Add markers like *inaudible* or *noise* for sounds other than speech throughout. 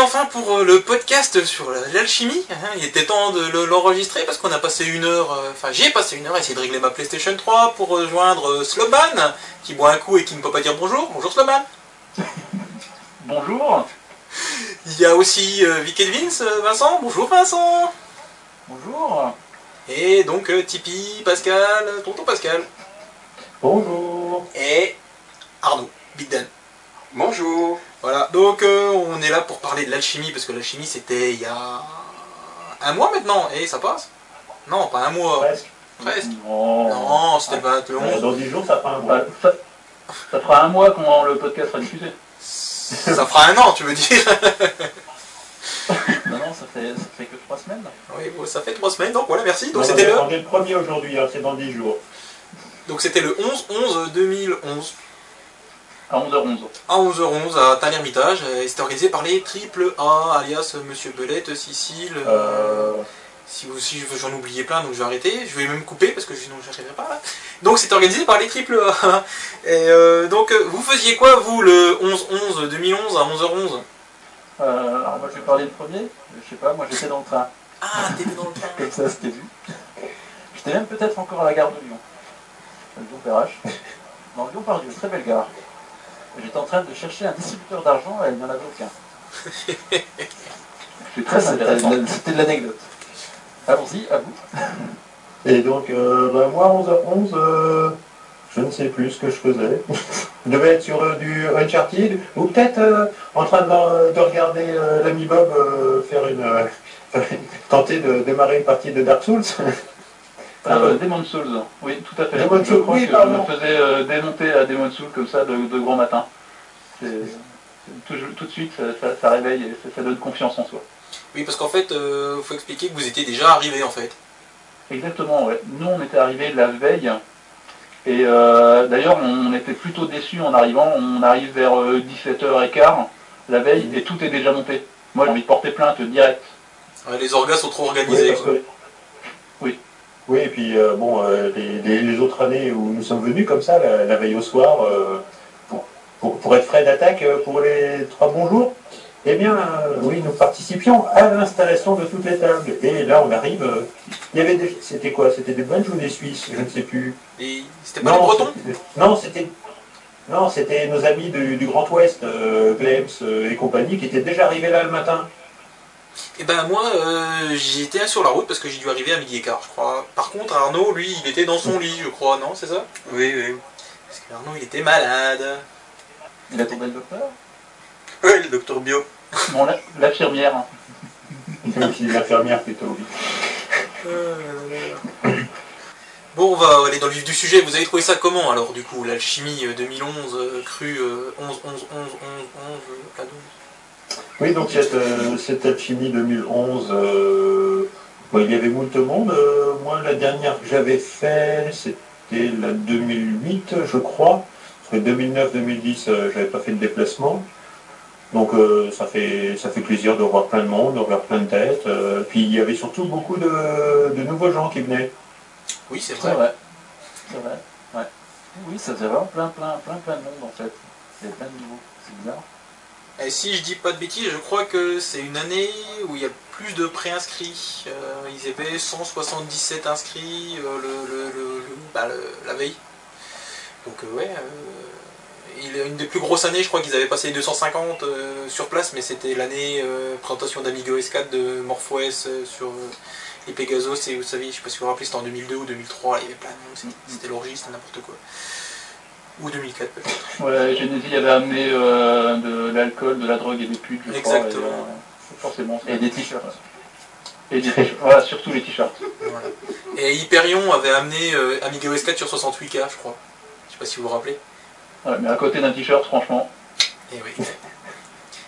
enfin pour euh, le podcast sur la- l'alchimie. hein. Il était temps de le- l'enregistrer parce qu'on a passé une heure, euh, enfin j'ai passé une heure à essayer de régler ma PlayStation 3 pour rejoindre euh, Sloban qui boit un coup et qui ne peut pas dire bonjour. Bonjour Sloban. *laughs* Bonjour. Il y a aussi Vic et Vince, Vincent. Bonjour Vincent. Bonjour. Et donc Tipeee, Pascal, tonton Pascal. Bonjour. Et Arnaud, Big Dan. Bonjour. Voilà, donc euh, on est là pour parler de l'alchimie, parce que l'alchimie c'était il y a un mois maintenant, et ça passe? Non, pas un mois, Presque. presque. Non. Non, c'était le Euh, 21. Dans 10 jours, ça fera un mois. Bah, ça, ça fera un mois quand le podcast sera diffusé. Ça fera un an, tu veux dire? Non, non, ça fait, ça fait que trois semaines. Oui, bon, ça fait trois semaines, donc voilà, merci. Donc c'était le premier aujourd'hui, hein, c'est dans 10 jours. donc c'était le 11-11-2011, À 11h11. à 11h11 à Tain-l'Hermitage, et c'était organisé par les Triple A, alias Monsieur Belette, Sicile... Euh, Si vous aussi j'en ai oublié plein donc je vais arrêter, je vais même couper parce que sinon je n'arriverai pas là. Donc c'est organisé par les triple A. Et euh, donc euh, vous faisiez quoi vous le 11-11 2011 à 11h11 Euh, alors moi je vais parler le premier. Je sais pas, moi j'étais dans le train. Ah t'étais dans le train. *laughs* Comme ça c'était vu. J'étais même peut-être encore à la gare de Lyon. Lyon Perrache. Dans Lyon Pardieu, très belle gare. J'étais en train de chercher un distributeur d'argent et il n'y en avait aucun. *laughs* C'est très intéressant. C'était de l'anecdote. Allons-y, à vous. *laughs* Et donc, euh, bah, moi, 11h11, euh, je ne sais plus ce que je faisais. *laughs* je devais être sur euh, du Uncharted, ou peut-être en train de, de regarder l'ami Bob faire une... tenter de démarrer une partie de Dark Souls. Euh, Demon's Souls, oui, tout à fait. Demon's je Souls, crois oui, que pardon. je me faisais euh, démonter à Demon's Souls comme ça de, de grand matin. C'est- Tout, tout de suite, ça, ça- ça réveille et ça, ça donne confiance en soi. Oui parce qu'en fait euh, faut expliquer que vous étiez déjà arrivé en fait. Exactement, ouais. Nous, on était arrivés la veille. Et euh, d'ailleurs, on était plutôt déçus en arrivant. On arrive vers 17h15 la veille et tout est déjà monté. Moi, j'ai envie de porter plainte direct. Ouais, les orgas sont trop organisés. parce quoi. que- Oui. Et puis euh, bon, euh, les, autres années où nous sommes venus comme ça, la, la veille au soir, euh, pour, pour- pour être frais d'attaque pour les trois bons jours, eh bien, oui, nous participions à l'installation de toutes les tables. Et là, on arrive. il y avait des, c'était quoi? C'était des Belges ou des Suisses Je ne sais plus. Et C'était pas Bretons? c'était- non, c'était. Non, c'était nos amis du, du Grand Ouest, Glems et compagnie, qui étaient déjà arrivés là le matin. Et ben moi euh, j'étais sur la route parce que j'ai dû arriver à midi et quart je crois. Par contre Arnaud lui il était dans son lit je crois, non c'est ça? Oui, oui. Parce qu'Arnaud il était malade. Il a tombé le docteur? Oui, le docteur Bio. Non, la- l'infirmière. hein. *laughs* L'infirmière plutôt. oui. Bon, on va aller dans le vif du sujet. Vous avez trouvé ça comment alors, du coup, l'alchimie euh, 2011, euh, cru euh, 11, 11, 11, 11, 11, euh, à 12 Oui, donc cette, euh, cette alchimie 2011, euh, bon, il y avait moult monde. Euh, moi, la dernière que j'avais fait, c'était la 2008, je crois. Parce que 2009-2010, euh, j'avais pas fait de déplacement. Donc euh, ça, fait, ça fait plaisir de voir plein de monde, de voir plein de têtes. Euh, puis il y avait surtout beaucoup de, de nouveaux gens qui venaient. Oui, c'est C'est vrai. vrai. C'est vrai. Ouais. Oui, ça faisait vraiment plein, plein, plein, plein de monde en fait. Il y avait plein de niveaux. C'est bizarre. Et si je dis pas de bêtises, je crois que c'est une année où il y a plus de préinscrits. Euh, ils avaient 177 inscrits euh, le, le- le- le- bah, le- la veille. Donc euh, ouais, il une des plus grosses années, je crois qu'ils avaient passé les 250 euh, sur place, mais c'était l'année présentation d'Amigo S4 de MorphOS sur les Pegasus, et vous savez, je sais pas si vous vous rappelez, c'était en 2002 ou 2003, il y avait plein de monde, c'était- l'orgie, c'était n'importe quoi. Ou 2004 peut-être. Ouais, Genesis avait amené euh, de l'alcool, de la drogue et des putes, je crois. Exactement. et, euh, forcément. Et des t-shirts. Et des t-shirts. Voilà, surtout les t-shirts. Voilà. Et Hyperion avait amené euh, Amiga OS 4 sur 68K, je crois. Je sais pas si vous vous rappelez. Ouais, mais à côté d'un t-shirt, franchement. Et oui. *laughs*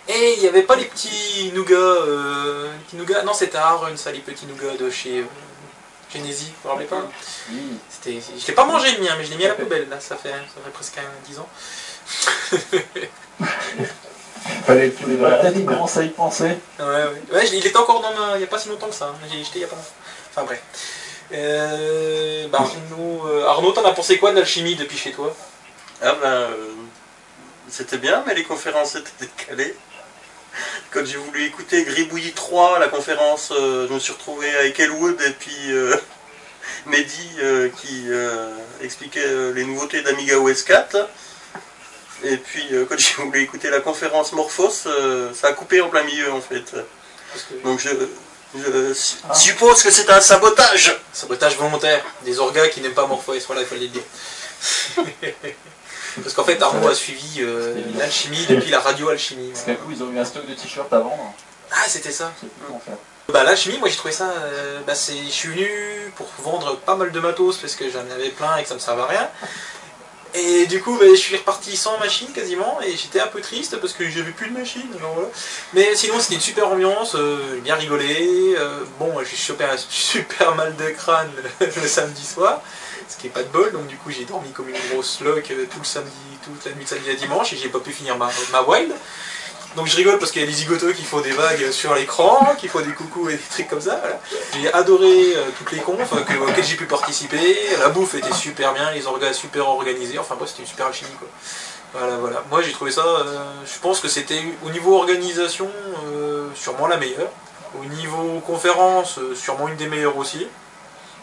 Et il n'y avait pas les petits nougats. Euh, les petits nougats. Non, c'était Aaron, ça, les petits nougats de chez euh, Genesis. Vous vous rappelez pas? Oui. C'était, Je l'ai pas mangé le mien, mais je l'ai mis à la poubelle. Là, ça fait, ça fait presque un- 10 ans. *laughs* Fallait tous les commencer à y penser. Ouais, ouais. Ouais, je l'ai- il était encore dans ma. Il n'y a pas si longtemps que ça. hein. J'ai jeté il y a pas longtemps. Enfin bref. Euh, bah, Arnaud, euh, Arnaud, t'en as pensé quoi de l'alchimie depuis chez toi? Ah ben, euh, c'était bien, mais les conférences étaient décalées. quand j'ai voulu écouter Gribouillis 3, la conférence, euh, je me suis retrouvé avec Elwood et puis euh, *laughs* Mehdi euh, qui euh, expliquait euh, les nouveautés d'Amiga OS 4. Et puis euh, quand *laughs* j'ai voulu écouter la conférence Morphos, euh, ça a coupé en plein milieu en fait. Que Donc je, je su- suppose que c'est un sabotage. sabotage volontaire, des orgas qui n'aiment pas Morpheus, voilà, il fallait le dire. Parce qu'en fait, Arnaud a suivi euh, l'alchimie depuis la radio-alchimie. Parce voilà. qu'à coup, ils ont eu un stock de t-shirts à vendre. Ah, c'était ça. Bah l'alchimie, moi j'ai trouvé ça, euh, bah, c'est, je suis venu pour vendre pas mal de matos parce que j'en avais plein et que ça me servait à rien. Et du coup, bah, je suis reparti sans machine quasiment et j'étais un peu triste parce que j'avais plus de machine. Mais sinon, c'était une super ambiance, euh, bien rigolé. euh, bon, j'ai chopé *laughs* un super mal de crâne *laughs* le samedi soir, ce qui est pas de bol. Donc du coup, j'ai dormi comme une grosse loque euh, tout le samedi, toute la nuit de samedi à dimanche et j'ai pas pu finir ma, ma wild. Donc je rigole parce qu'il y a des zigotos qui font des vagues sur l'écran, qui font des coucous et des trucs comme ça. voilà. J'ai adoré euh, toutes les confs euh, que- auxquelles j'ai pu participer. La bouffe était super bien, les orgas super organisés. Enfin bref, c'était une super alchimie quoi. Voilà, voilà. Moi j'ai trouvé ça, euh, je pense que c'était au niveau organisation euh, sûrement la meilleure. Au niveau conférence, sûrement une des meilleures aussi.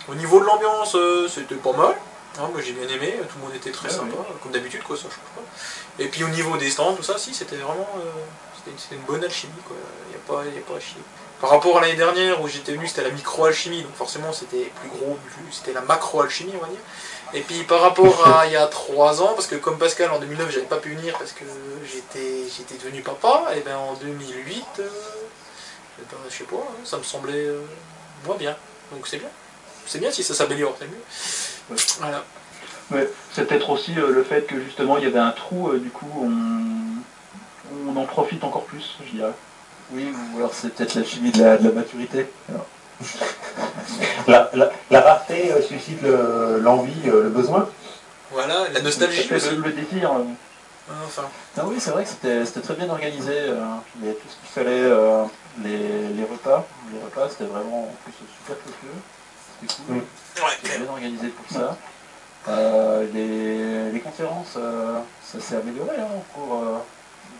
Au niveau de l'ambiance, c'était pas mal. Hein, moi j'ai bien aimé, tout le monde était très Ouais, sympa, comme d'habitude quoi, ça je trouve pas. Et puis au niveau des stands, tout ça, si, c'était vraiment euh, c'était une bonne alchimie quoi, il n'y a, pas- y a pas à chier. Par rapport à l'année dernière où j'étais venu, c'était la micro-alchimie, donc forcément c'était plus gros, c'était la macro-alchimie on va dire. Et puis par rapport à *laughs* il y a 3 ans, parce que comme Pascal en 2009 j'avais pas pu venir parce que j'étais j'étais devenu papa, et ben en 2008, euh, eh ben, je sais pas, hein, ça me semblait euh, moins bien. Donc c'est bien. C'est bien si ça s'améliore, c'est mieux. Voilà. C'est peut-être aussi euh, le fait que justement il y avait un trou, euh, du coup on, on en profite encore plus, je dirais. Oui, ou alors c'est peut-être la chimie de la, de la maturité. Alors, La, la- la rareté euh, suscite le- l'envie, euh, le besoin. Voilà, la nostalgie le, le désir. euh, Enfin, Ah oui, c'est vrai que c'était très bien organisé. euh, il y avait tout ce qu'il fallait, euh, les, les repas. Les repas, c'était vraiment en plus super copieux. C'était cool. Ouais, C'était bien organisé pour ça. Euh, les, les conférences, euh, ça s'est amélioré hein, au cours euh,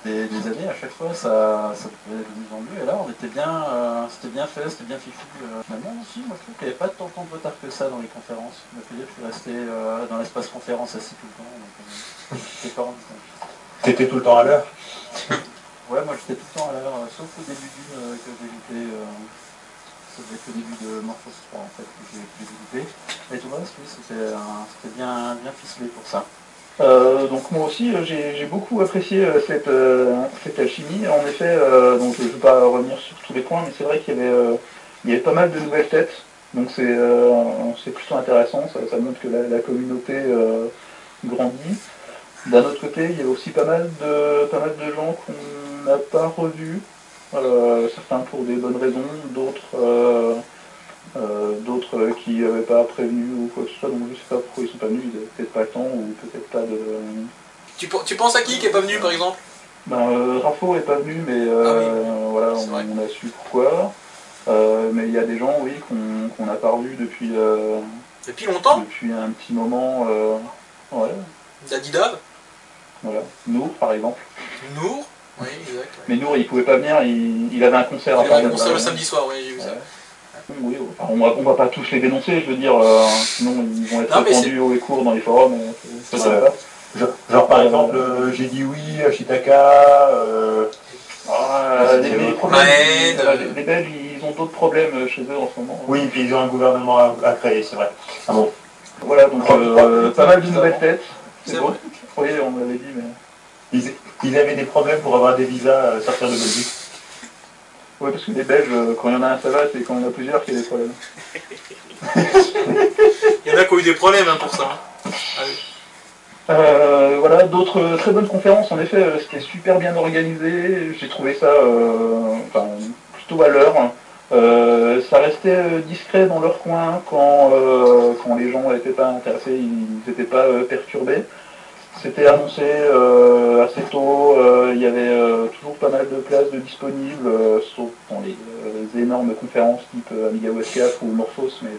des, des années. À chaque fois, ça, ça devenait de mieux en mieux. Et là, on était bien, c'était bien fait, c'était bien fichu. Finalement, aussi, moi, je trouve qu'il n'y avait pas tant, de retard que ça dans les conférences. Je suis resté dans l'espace conférence assis tout le temps. Donc, j'étais pas rendu compte. T'étais tout le temps à l'heure? Ouais, moi j'étais tout le temps à l'heure, sauf au début d'une que j'ai ça être au début de Morphos 3 en fait que j'ai tout le reste, oui, c'était bien, bien ficelé pour ça? Euh, donc moi aussi euh, j'ai beaucoup apprécié euh, cette, cette alchimie. En effet, donc je ne vais pas revenir sur tous les points, mais c'est vrai qu'il y y avait pas mal de nouvelles têtes. Donc c'est plutôt intéressant, ça, montre que la, communauté grandit. D'un autre côté, il y avait aussi pas mal de pas mal de gens qu'on n'a pas revus. Euh, certains pour des bonnes raisons, d'autres euh, euh, d'autres qui n'avaient pas prévenu ou quoi que ce soit, donc je sais pas pourquoi ils sont pas venus, ils avaient peut-être pas le temps ou peut-être pas de. tu, tu penses à qui qui est pas venu par exemple? Ben, Rafo est pas venu, mais euh, voilà, on, a su pourquoi. Mais il y a des gens, oui, qu'on n'a pas revus depuis, euh, Depuis longtemps? depuis un petit moment. euh, ouais, Dadidab voilà. Nour, par exemple. Nour? Oui, exact. ouais. Mais Nour, il pouvait pas venir, il, il avait un concert Il y avait un faire, concert le samedi soir, oui, j'ai vu ça. Oui, enfin, on, va, on va pas tous les dénoncer, je veux dire, euh, sinon ils vont être répandus haut et court dans les forums. et. Genre, genre, par Euh, exemple, euh, j'ai dit oui à Shitaka. euh, Ah, les, les problèmes, Maëd, voilà, euh, les, les Belges, ils ont d'autres problèmes chez eux en ce moment. oui, puis ils ont un gouvernement à, à créer, c'est vrai. Ah bon Voilà, donc euh, pas mal de nouvelles têtes. C'est bon. Oui, on l'avait dit, mais. ils, ils avaient des problèmes pour avoir des visas à sortir de Belgique. Oui, parce que les Belges, euh, quand il y en a un, ça va, c'est quand il y en a plusieurs qu'il y a des problèmes. *laughs* Il y en a qui ont eu des problèmes hein, pour ça. hein. Euh, voilà, d'autres euh, très bonnes conférences, en effet, euh, c'était super bien organisé, j'ai trouvé ça euh, enfin, plutôt à l'heure. Euh, ça restait euh, discret dans leur coin quand, euh, quand les gens n'étaient pas intéressés, ils n'étaient pas euh, perturbés. C'était annoncé euh, assez tôt, euh, il y avait euh, toujours pas mal de places de disponibles, sauf dans les, les énormes conférences type Amiga West 4 ou Morphos, mais,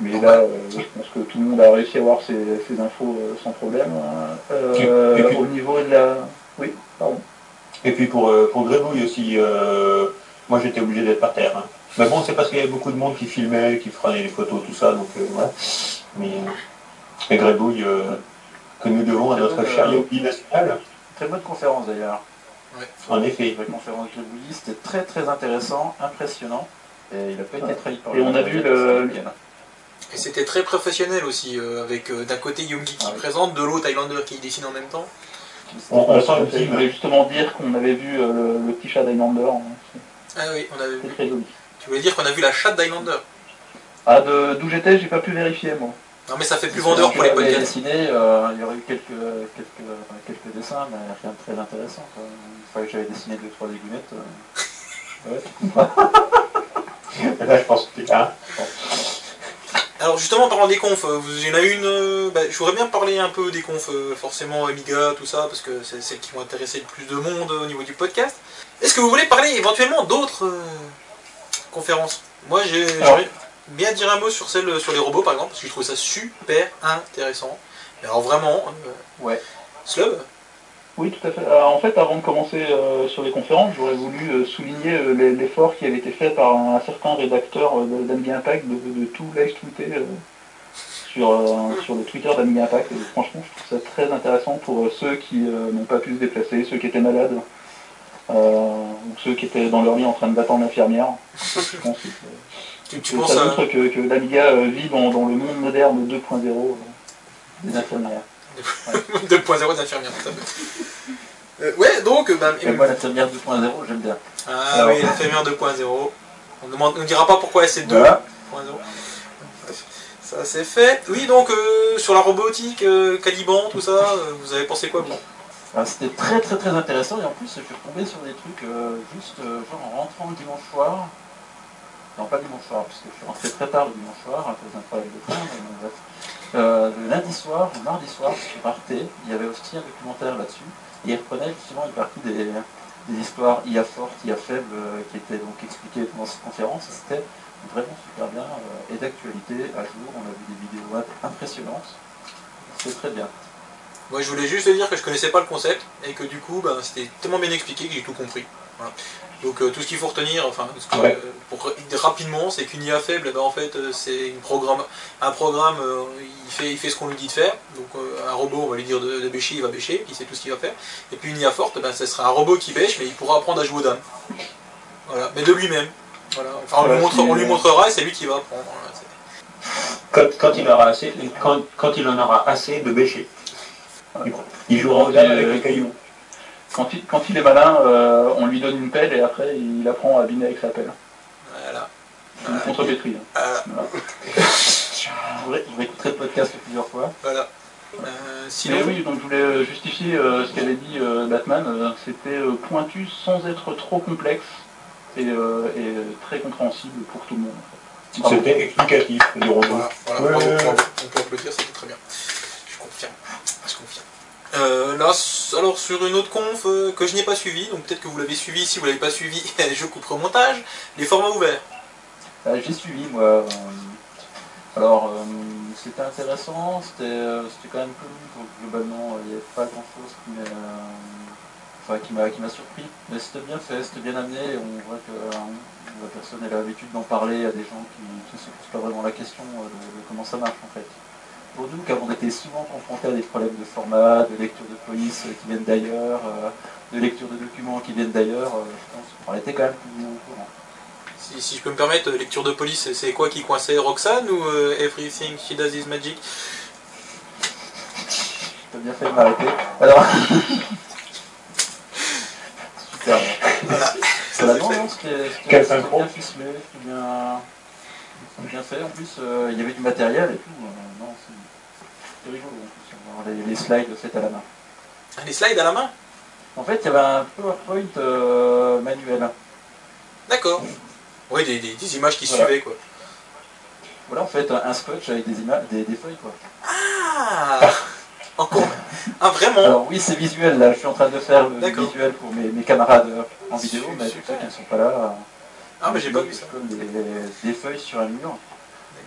mais là, je pense que tout le monde a réussi à avoir ces, ces infos sans problème. hein. Puis- au niveau de la... Oui, pardon. Et puis pour, pour Grébouille aussi, moi j'étais obligé d'être par terre. hein. Mais bon, c'est parce qu'il y avait beaucoup de monde qui filmait, qui prenait les photos, tout ça, donc euh, voilà. Mais, et Grébouille, euh, que nous devons à notre cher Yogi national, Très bonne conférence d'ailleurs. en effet. La conférence de c'était très très intéressant, impressionnant. Et il n'a pas été trahi par Et on a vu le- Et c'était très professionnel aussi, euh, avec euh, d'un côté Youngi qui Ah oui. présente, de l'autre Highlander qui dessine en même temps. On, on sent Je voulais justement dire qu'on avait vu euh, le, le petit chat d'Highlander. hein. Ah oui, on avait vu. très joli. Tu voulais dire qu'on a vu la chatte d'Highlander Ah, de- d'où j'étais, j'ai pas pu vérifier moi. Non mais ça fait plus vendeur pour les podcasts. dessiné, euh, il y aurait eu quelques, quelques, enfin, quelques dessins, mais rien de très intéressant. Quoi. Une fois que j'avais dessiné deux trois aiguillettes. euh, ouais. *laughs* Là, je pense que hein, Alors justement, en parlant des confs, euh, vous- il y en a une... bah, je voudrais bien parler un peu des confs, forcément Amiga, tout ça, parce que c'est celles qui vont intéresser le plus de monde au niveau du podcast. Est-ce que vous voulez parler éventuellement d'autres euh, conférences? Moi, j'ai- bien dire un mot sur celle euh, sur les robots, par exemple, parce que je trouve ça super intéressant. Alors vraiment... euh, Ouais. Slub Oui, tout à fait. Alors, en fait, avant de commencer euh, sur les conférences, j'aurais voulu euh, souligner euh, l'e- l'effort qui avait été fait par un, certain rédacteur euh, de- d'Amiga Impact de, de tout live tweeter euh, sur, euh, sur le Twitter d'Amiga Impact. Et franchement, je trouve ça très intéressant pour euh, ceux qui euh, n'ont pas pu se déplacer, ceux qui étaient malades, euh, ou ceux qui étaient dans leur lit en train d'attendre l'infirmière. Je pense que Tu, tu penses ça à... montre que, que l'Amiga euh, vit dans, dans le monde moderne 2.0 euh, des infirmières. *laughs* 2.0 d'infirmière, tout à fait. Euh, ouais, donc... bah, Et moi, l'infirmière 2.0, j'aime bien. Ah Alors. oui, l'infirmière 2.0. On ne dira pas pourquoi c'est 2.0. Voilà. Ça c'est fait. Oui, donc euh, sur la robotique, euh, Caliban, tout ça, vous avez pensé quoi vous? Alors, C'était très très très intéressant et en plus je suis retombé sur des trucs juste genre en rentrant le dimanche soir. Non pas dimanche soir parce que je suis rentré très tard le dimanche soir à cause d'un problème de train. Euh, le lundi soir, le mardi soir sur Arte, il y avait aussi un documentaire là-dessus et il reprenait justement une partie des, des histoires IA fortes, IA faibles euh, qui étaient donc expliquées dans cette conférence. C'était vraiment super bien euh, et d'actualité à jour. On a vu des vidéos impressionnantes. C'était très bien. Moi je voulais juste dire que je connaissais pas le concept et que du coup ben, c'était tellement bien expliqué que j'ai tout compris. Donc euh, tout ce qu'il faut retenir, enfin ce que, Ouais. euh, pour rapidement, c'est qu'une IA faible, eh ben, en fait euh, c'est une programme, un programme, euh, il fait, il fait ce qu'on lui dit de faire. Donc euh, un robot, on va lui dire de, de bêcher, il va bêcher, il sait tout ce qu'il va faire. Et puis une IA forte, ben, ce sera un robot qui bêche, mais il pourra apprendre à jouer aux dames. Voilà, mais de lui-même. Voilà. Enfin, on, Voilà, lui montre- c'est- on lui montrera et c'est lui qui va apprendre. Voilà, quand, quand il aura assez, quand, quand il en aura assez de bêcher. Il jouera aux dames avec les cailloux. Quand il, quand il est malin, euh, on lui donne une pelle et après il apprend à abîmer avec sa pelle. voilà. C'est une contre-pétrie. hein. Voilà. *laughs* Je voudrais- je réécouterai le podcast plusieurs fois. Voilà. Euh, sinon, Mais oui, donc je voulais euh, justifier euh, ce qu'avait dit euh, Batman. euh, C'était euh, pointu sans être trop complexe et, et, très compréhensible pour tout le monde. en fait. Bravo. C'était explicatif. Voilà, voilà, Ouais, ouais. bravo. on peut applaudir, c'était très bien. Je confirme. Je confirme. Euh, là, alors sur une autre conf euh, que je n'ai pas suivi, donc peut-être que vous l'avez suivi, si vous l'avez pas suivi, *laughs* je couperai au montage, les formats ouverts. Euh, J'ai suivi, moi. euh, alors, euh, c'était intéressant, c'était quand même connu, donc globalement, il n'y avait pas m'a enfin, qui m'a- m'a surpris. Mais c'était bien fait, c'était bien amené, et on voit que la personne a l'habitude d'en parler à des gens qui ne se posent pas vraiment la question de comment ça marche, en fait. Pour nous, qui avons été souvent confrontés à des problèmes de format, de lecture de police qui viennent d'ailleurs, euh, de lecture de documents qui viennent d'ailleurs, euh, je pense qu'on était quand même plus au courant. Si, si je peux me permettre, euh, lecture de police, c'est quoi qui coinçait Roxane ou euh, Everything She Does Is Magic? T'as *laughs* bien fait de m'arrêter. Alors. Super. Voilà. Voilà, non, non, c'était bien ficelé, bien, bien fait. En plus, euh, il y avait du matériel et tout. euh, non, c'est- rigolo. En plus, les, les slides faits à la main. Ah, Les slides à la main? En fait, il y avait un PowerPoint euh, manuel. D'accord. Oui, des, des- des images qui Voilà. suivaient quoi. Voilà, en fait, un scotch avec des images, des, des feuilles, quoi. Ah Encore Ah vraiment? Alors oui, c'est visuel. Là, je suis en train de faire le visuel pour mes, mes camarades en vidéo, mais ceux qui ne sont pas là. Ah mais j'ai pas vu ça. Comme des, des feuilles sur un mur,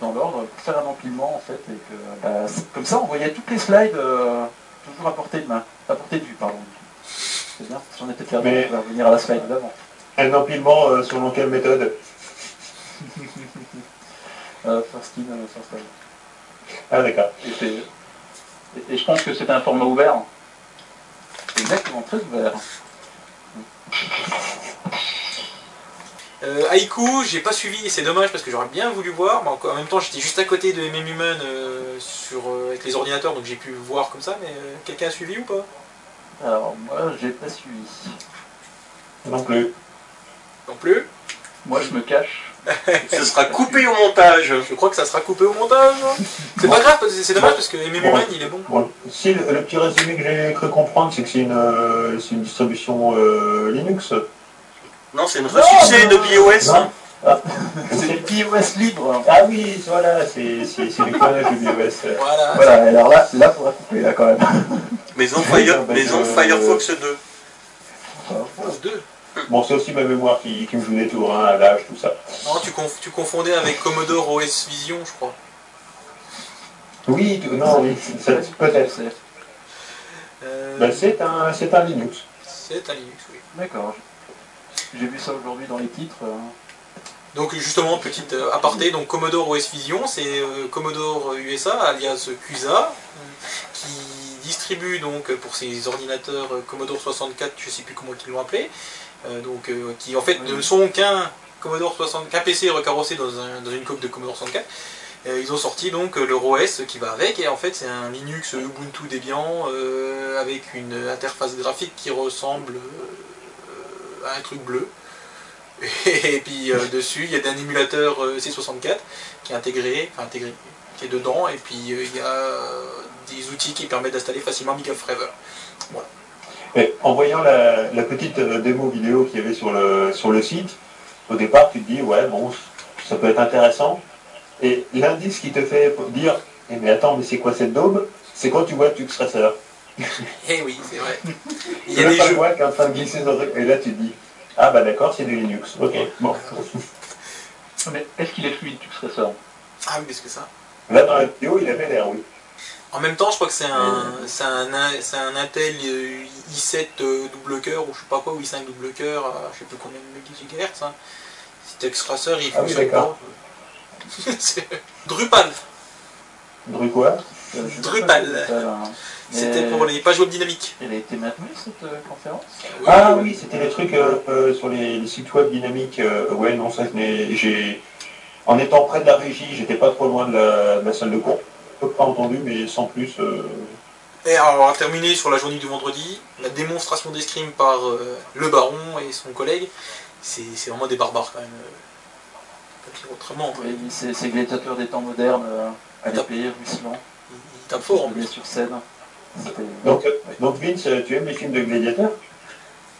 dans l'ordre, pour faire un empilement en fait. Et que, bah, comme ça, on voyait toutes les slides euh, toujours à portée de main, à portée de vue, pardon. C'est bien, si on était perdu, Mais- on va revenir à la slide d'avant. Un empilement euh, selon quelle méthode *laughs* Euh, first in, euh, first out. Ah d'accord. Et- et je pense que c'est un format ouvert. Exactement, très ouvert. *laughs* Euh, Haïku, j'ai pas suivi, et c'est dommage parce que j'aurais bien voulu voir, mais en même temps j'étais juste à côté de MM Human euh, sur, euh, avec les ordinateurs, donc j'ai pu voir comme ça, mais euh, quelqu'un a suivi ou pas? Alors, moi, j'ai pas suivi. Non plus. Non plus? Moi, je me cache. *laughs* Ce sera coupé au montage. Je crois que ça sera coupé au montage. hein. C'est pas grave, c'est dommage parce que MM Bon. Human il est bon. Bon, si le, le petit résumé que j'ai cru comprendre, c'est que c'est une, euh, c'est une distribution euh, Linux. Non, c'est une ressucée de BIOS. Non C'est le POS libre. Ah oui, voilà, c'est c'est- c'est le clonage du BOS. Voilà. Voilà, alors là, là, faudra couper, là, quand même. *laughs* Maison, Fire- Maison je- Firefox 2. Pause deux. Bon, c'est aussi ma mémoire qui, qui me joue des tours, hein, à l'âge, tout ça. Non, tu, conf- tu confondais avec Commodore OS Vision, je crois. Oui, tu- non, oui, ça- peut-être. Euh, Ben, c'est un, c'est un Linux. c'est un Linux, oui. D'accord. J'ai vu ça aujourd'hui dans les titres. euh. Donc justement, petite euh, aparté, donc Commodore OS Vision, c'est euh, Commodore USA, alias CUSA, qui distribue donc pour ses ordinateurs Commodore 64, je sais plus comment ils l'ont appelé, donc qui en fait Oui. ne sont qu'un Commodore 60, qu'un PC recarrossé dans, un- dans une coque de Commodore 64. Euh, ils ont sorti donc leur OS qui va avec et en fait c'est un Linux Ubuntu Debian euh, avec une interface graphique qui ressemble euh, un truc bleu. Et puis euh, dessus, il y a un émulateur euh, C64 qui est intégré, enfin intégré, qui est dedans, et puis euh, il y a euh, des outils qui permettent d'installer facilement Amiga Forever. En voyant la, petite euh, démo vidéo qu'il y avait sur le, sur le site, au départ, tu te dis, ouais, bon, ça peut être intéressant. Et l'indice qui te fait dire, eh mais attends, mais c'est quoi cette daube? C'est quand tu vois Tux Racer. *laughs* Eh oui, c'est vrai. *laughs* Il y Tu a vois des pas jeux. moi qui est en train de glisser dans le truc, et là tu te dis, ah bah d'accord, c'est du Linux. Ok, bon. *laughs* Mais est-ce qu'il est fluide, Tuxracer Ah oui, parce que ça. Là dans la vidéo, il avait l'air, oui. En même temps, je crois que c'est un, c'est un, c'est un Intel euh, i7 euh, double cœur, ou je sais pas quoi, ou i5 double cœur, à je sais plus combien de GHz. Hein. Cet extraceur, il Ah oui, fonctionne d'accord. pas. Drupal, Druc quoi? Drupal. là. c'était pour les pages web dynamiques. Elle a été maintenue, cette euh, conférence? Ah oui, c'était les trucs euh, euh, sur les, les sites web dynamiques. euh, ouais, non, ça, j'ai. En étant près de la régie, j'étais pas trop loin de la, de la salle de cours. Peu pas entendu, mais sans plus. euh, Et alors, on va terminer sur la journée du vendredi, la démonstration d'escrime par euh, le baron et son collègue. C'est c'est vraiment des barbares quand même. Pas dire autrement. Oui, c'est c'est gladiateur des temps modernes, euh, à l'épée, ruisselant. Ils tapent fort en plus. sur scène. Donc, euh, donc Vince, euh, tu aimes les films de gladiateurs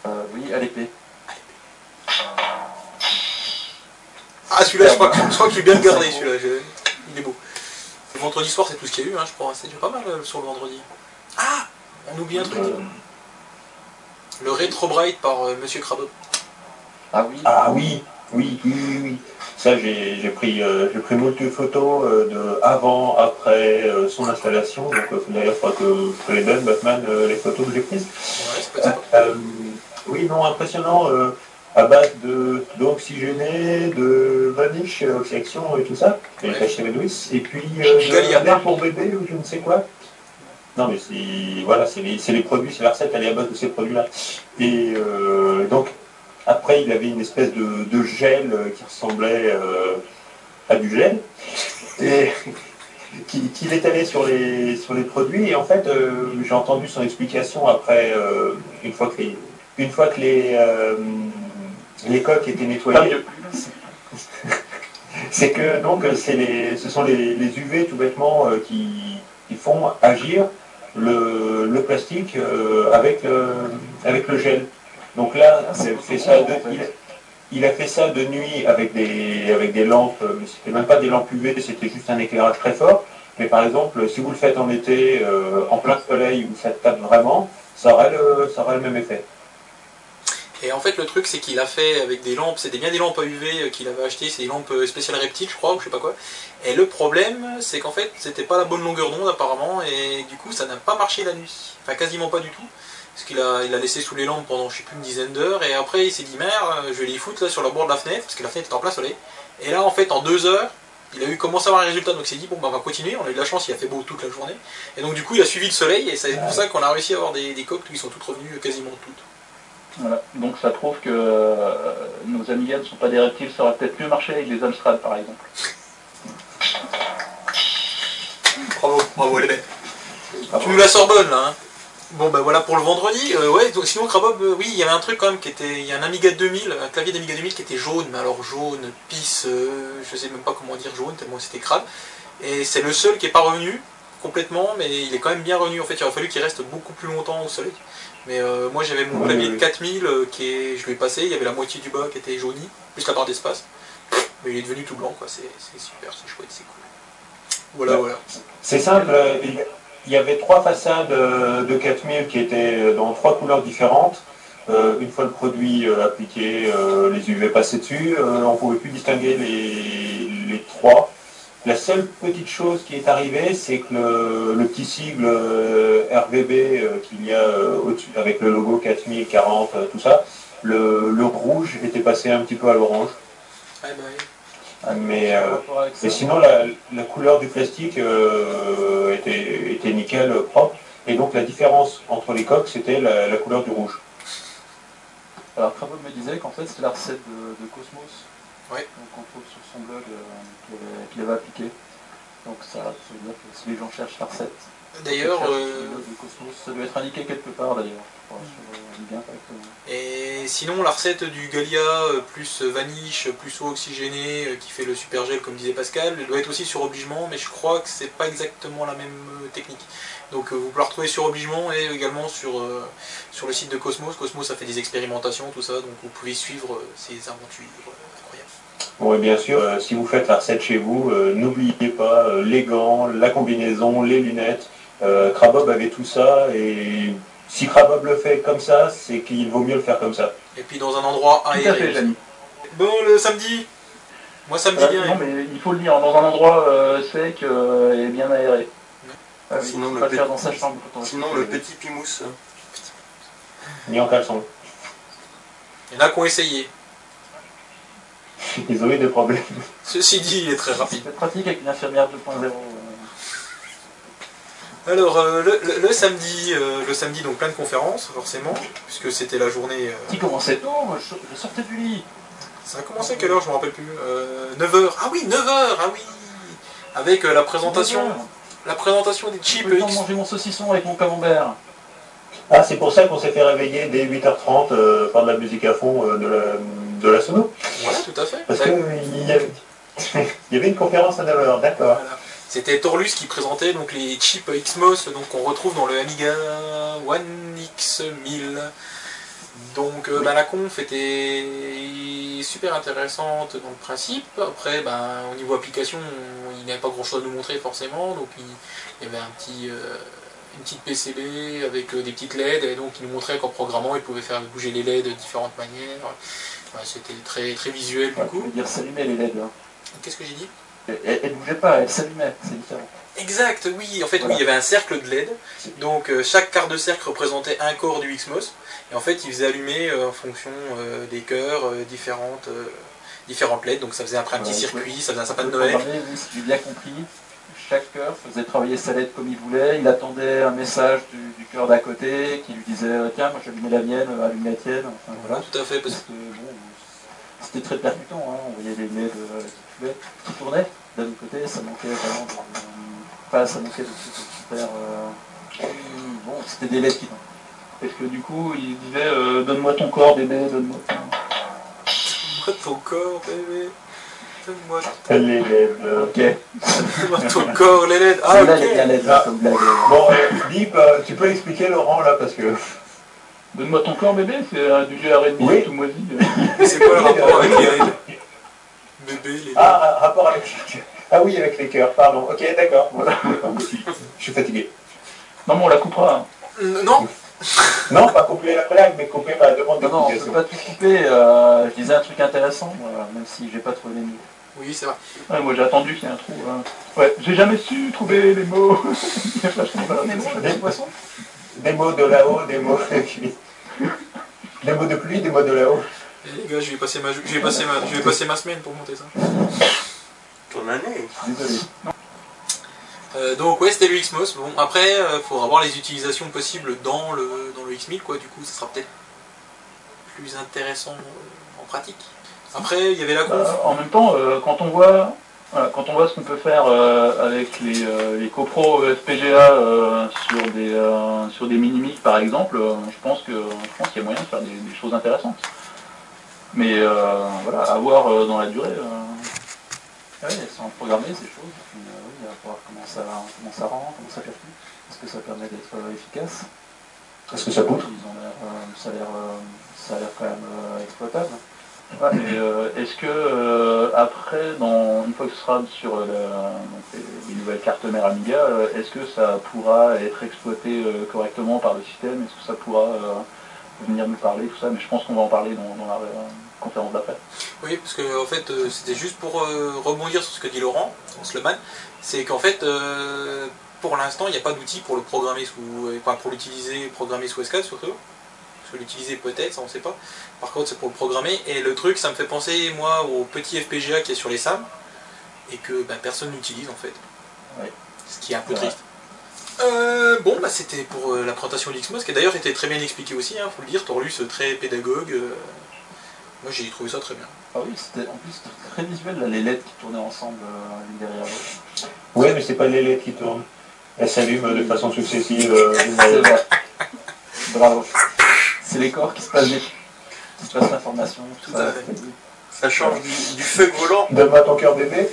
Euh, oui, à l'épée. Ah celui-là, je crois, je crois qu'il est bien gardé celui-là. je- Il est beau. Le vendredi soir, c'est tout ce qu'il y a eu, hein, je crois. C'est déjà pas mal euh, sur le vendredi. Ah On oublie un truc. Euh, Le Retro Bright par euh, Monsieur Crabot. ah oui, Ah oui, oui, oui, oui. oui. Ça, j'ai pris, euh, j'ai pris moult photos euh, de avant, après euh, son installation. Donc, d'ailleurs, il faudra que je les donne, Batman, les photos que j'ai prises. Ouais, oui, non, impressionnant, à base de d'oxygéné, de vanish, oxyaction et tout ça, et Ouais. et puis de l'air pour bébé ou je ne sais quoi. Non, mais c'est voilà, c'est les, c'est les produits, c'est la recette, elle est à base de ces produits-là. Et donc, après, il avait une espèce de, de gel euh, qui ressemblait euh, à du gel, et *laughs* qui- qu'il étalait sur les, sur les produits. Et en fait, euh, j'ai entendu son explication après, euh, une fois que les, une fois que les, les coques étaient nettoyées. *laughs* C'est que donc les, ce sont les, les UV tout bêtement qui, qui font agir le, le plastique avec, avec le gel. Donc là, il a fait ça de, nuit avec des, lampes, euh, mais c'était même pas des lampes UV, c'était juste un éclairage très fort. Mais par exemple, si vous le faites en été, euh, en plein soleil, où ça tape vraiment, ça aurait le, même effet. Et en fait, le truc, c'est qu'il a fait avec des lampes, c'était bien des lampes à UV euh, qu'il avait acheté, c'est des lampes spéciales reptiles, je crois, ou je sais pas quoi. Et le problème, c'est qu'en fait, c'était pas la bonne longueur d'onde apparemment, et du coup, ça n'a pas marché la nuit. Enfin, quasiment pas du tout. Parce qu'il a, il a laissé sous les lampes pendant je sais plus une dizaine d'heures. Et après il s'est dit merde, je vais les foutre là sur le bord de la fenêtre, parce que la fenêtre est en plein soleil. Et là en fait en deux heures, il a eu commencé à avoir un résultat, donc il s'est dit bon bah on va continuer, on a eu de la chance, il a fait beau toute la journée. Et donc du coup il a suivi le soleil, et c'est pour ça qu'on a réussi à avoir des, des coques qui sont toutes revenues quasiment toutes. Voilà. Donc ça prouve que euh, nos Amiga ne sont pas des reptiles, ça aurait peut-être mieux marché avec les Amstrad par exemple. Bravo, bravo les bêtes. Ah Tu nous la sors bonne là. Hein. Bon bah voilà pour le vendredi. Euh, ouais, donc, sinon Crabob, euh, oui, il y avait un truc quand même qui était. Il y a un Amiga 2000, un clavier d'Amiga 2000 qui était jaune, mais alors jaune, pisse, euh, je sais même pas comment dire jaune, tellement c'était crade. Et c'est le seul qui est pas revenu complètement, mais il est quand même bien revenu. En fait, il aurait fallu qu'il reste beaucoup plus longtemps au soleil. Mais euh, moi j'avais mon Ouais, clavier ouais, de 4000 euh, qui est, je lui ai passé, il y avait la moitié du bas qui était jauni, plus la barre d'espace. Mais il est devenu tout blanc quoi, c'est super, c'est chouette, c'est cool. Voilà, Ouais. voilà. C'est simple, il y avait trois façades euh, de 4000 qui étaient dans trois couleurs différentes. Euh, une fois le produit euh, appliqué, euh, les UV passés dessus, euh, on ne pouvait plus distinguer les, les trois. La seule petite chose qui est arrivée, c'est que le, le petit sigle euh, RVB euh, qu'il y a euh, au-dessus, avec le logo 4040, euh, tout ça, le, le rouge était passé un petit peu à l'orange. Mais, euh, mais sinon, la, la couleur du plastique euh, était, était nickel, propre. Et donc, la différence entre les coques, c'était la, la couleur du rouge. Alors Crabot me disait qu'en fait c'était la recette de, de Cosmos. Ouais. Donc on trouve sur son blog euh, qu'il avait, appliqué. Donc ça, ça veut dire que si les gens cherchent la recette, D'ailleurs, euh, le Cosmos, ça doit être indiqué quelque part d'ailleurs. Et sinon, la recette du Galia euh, plus vaniche, plus eau oxygénée, euh, qui fait le super gel, comme disait Pascal, doit être aussi sur obligement, mais je crois que c'est pas exactement la même euh, technique. Donc vous pouvez la retrouver sur obligement et également sur, euh, sur le site de Cosmos. Cosmos a fait des expérimentations, tout ça, donc vous pouvez suivre ces aventures incroyables. Bon, et bien sûr, euh, si vous faites la recette chez vous, euh, n'oubliez pas les gants, la combinaison, les lunettes. Crabob avait tout ça, et si Crabob le fait comme ça, c'est qu'il vaut mieux le faire comme ça. Et puis dans un endroit Tout à fait, aéré. Jamy. Bon, le samedi Moi, ça me dit Euh, bien. non, mais il faut le dire, dans un endroit euh, sec euh, et bien aéré. Ah Sinon, il faut le pas le pét- faire dans sa chambre. quand on Sinon, le petit pimousse. Ni en caleçon. Il y en a qui ont essayé. *laughs* Ils ont eu des problèmes. Ceci dit, il est très rapide. C'est pratique avec une infirmière 2.0. euh, Alors, euh, le, le- le samedi, euh, le samedi, donc plein de conférences, forcément, puisque c'était la journée. euh, Qui commençait tôt, moi, je, je sortais du lit. ça a commencé à quelle heure Je me rappelle plus. 9h. Ah oui, 9h Ah oui Avec euh, la présentation, la présentation des J'ai chips X. manger mon saucisson avec mon camembert. Ah, c'est pour ça qu'on s'est fait réveiller dès 8h30 euh, par de la musique à fond euh, de, la, de la sono. Voilà, tout à fait. Parce Ouais. qu'il y, avait... *laughs* il y avait une conférence à 9h, d'accord. Voilà. C'était Torlus qui présentait donc les chips XMOS donc qu'on retrouve dans le Amiga One X1000. Donc euh, bah, la conf était super intéressante dans le principe. Après, bah, au niveau application, on- il n'y avait pas grand chose à nous montrer forcément. Donc il, il y avait un petit, euh, une petite PCB avec euh, des petites LED et donc il nous montrait qu'en programmant, il pouvait faire bouger les LED de différentes manières. C'était très, très visuel du Ouais, coup. dire, s'allumer les LED. hein. Qu'est-ce que j'ai dit? Elle, elle bougeait pas, elle s'allumait, c'est différent. Exact, oui. En fait, Voilà. oui, il y avait un cercle de LED. Donc, euh, chaque quart de cercle représentait un corps du XMOS. Et en fait, il faisait allumer euh, en fonction euh, des cœurs différentes, différentes LED. Donc, ça faisait après un petit circuit, ça faisait un sapin de Noël. oui, si j'ai bien compris, chaque cœur faisait travailler sa LED comme il voulait. Il attendait un message du, du cœur d'à côté qui lui disait Tiens, moi j'allumais la mienne, allume la tienne. Enfin, voilà. Tout à fait. Parce Parce que bon, c'était très percutant. Hein. On voyait les LED euh, qui, tuaient, qui tournaient. D'un autre côté, ça manquait vraiment de. Enfin, ça manquait de super. euh, Bon, c'était des LED qui. Parce que du coup, il disait euh, Donne-moi ton corps, bébé, donne-moi ton. Donne-moi ton corps, bébé. Donne-moi Les LED, Ok. donne-moi ton corps, les LED. Ah, Celle-là, elle est bien ok. LED Ah. comme. Bon, euh, Deep, euh, tu peux expliquer Laurent là parce que. Donne-moi ton corps, bébé, c'est euh, du jeu R&B Oui. tout moisi. euh. Mais *laughs* c'est quoi le rapport avec les LED Bébé, les. Ah, rapport avec les cœurs. Ah oui, avec les cœurs, pardon. Ok, d'accord. Voilà. Je suis fatigué. Non, mais on la coupera. hein. N- Non *laughs* Non, pas couper la blague, mais couper ma demande Non, non, on peut d'explication. pas tout couper. euh, je disais un truc intéressant, euh, même si j'ai pas trouvé les mots. Oui, c'est vrai. Ouais, moi j'ai attendu qu'il y ait un trou. hein. Ouais, j'ai jamais su trouver les mots. *laughs* Il y a vachement de- Les mots, les poissons des mots de là-haut, des mots Des mots de pluie, des mots de là-haut. Eh, les gars, je vais, passer ma, je, vais passer ma, je vais passer ma semaine pour monter ça. Ton année. Désolé. Euh, donc ouais, c'était le XMOS. Bon, après, il faudra voir les utilisations possibles dans le, dans le X1000, quoi. Du coup, ça sera peut-être plus intéressant euh, en pratique. Après, il y avait la conf. Bah, en même temps, euh, quand on voit voilà, quand on voit ce qu'on peut faire euh, avec les, euh, les copros FPGA euh, sur des euh, sur des mini par exemple, je pense que je pense qu'il y a moyen de faire des, des choses intéressantes. Mais voilà, à voir dans la durée. euh, Oui, elles sont programmées ces choses. Puis, oui, à voir comment ça, comment ça rend, comment ça percute. Est-ce que ça permet d'être efficace? Est-ce que ça coûte? Ils ont l'air, ça a l'air, ça a l'air quand même exploitable. Euh, est-ce que euh, après, dans, une fois que ce sera sur euh, la- donc, les, les nouvelles cartes mères Amiga, euh, est-ce que ça pourra être exploité euh, correctement par le système? Est-ce que ça pourra euh, venir nous parler, tout ça? Mais je pense qu'on va en parler dans, dans la euh, conférence d'après. Oui, parce que en fait, euh, c'était juste pour euh, rebondir sur ce que dit Laurent, Sloman, c'est qu'en fait, euh, pour l'instant, il n'y a pas d'outil pour le programmer sous, euh, enfin pour l'utiliser, programmer sous S4 surtout. Que l'utiliser peut-être, ça on sait pas. Par contre, c'est pour le programmer. Et le truc, ça me fait penser, moi, au petit FPGA qui est sur les SAM, et que ben, personne n'utilise en fait. Ouais. Ce qui est un peu triste. Euh, bon, bah, c'était pour euh, la présentation de l'XMOS, qui d'ailleurs été très bien expliqué aussi, hein, faut le dire, Torlus euh, très pédagogue. euh, moi j'ai trouvé ça très bien. Ah oui, c'était en plus très visuel, là, les LED qui tournaient ensemble euh, l'une derrière l'autre. Oui, mais c'est pas les LED qui tournent. Elles s'allument de façon successive. euh. *laughs* Bravo. C'est les corps qui se passent, des- qui se passent l'information, tout, Tout ça. à fait. Ça change du, du feu volant. Donne-moi ton cœur bébé.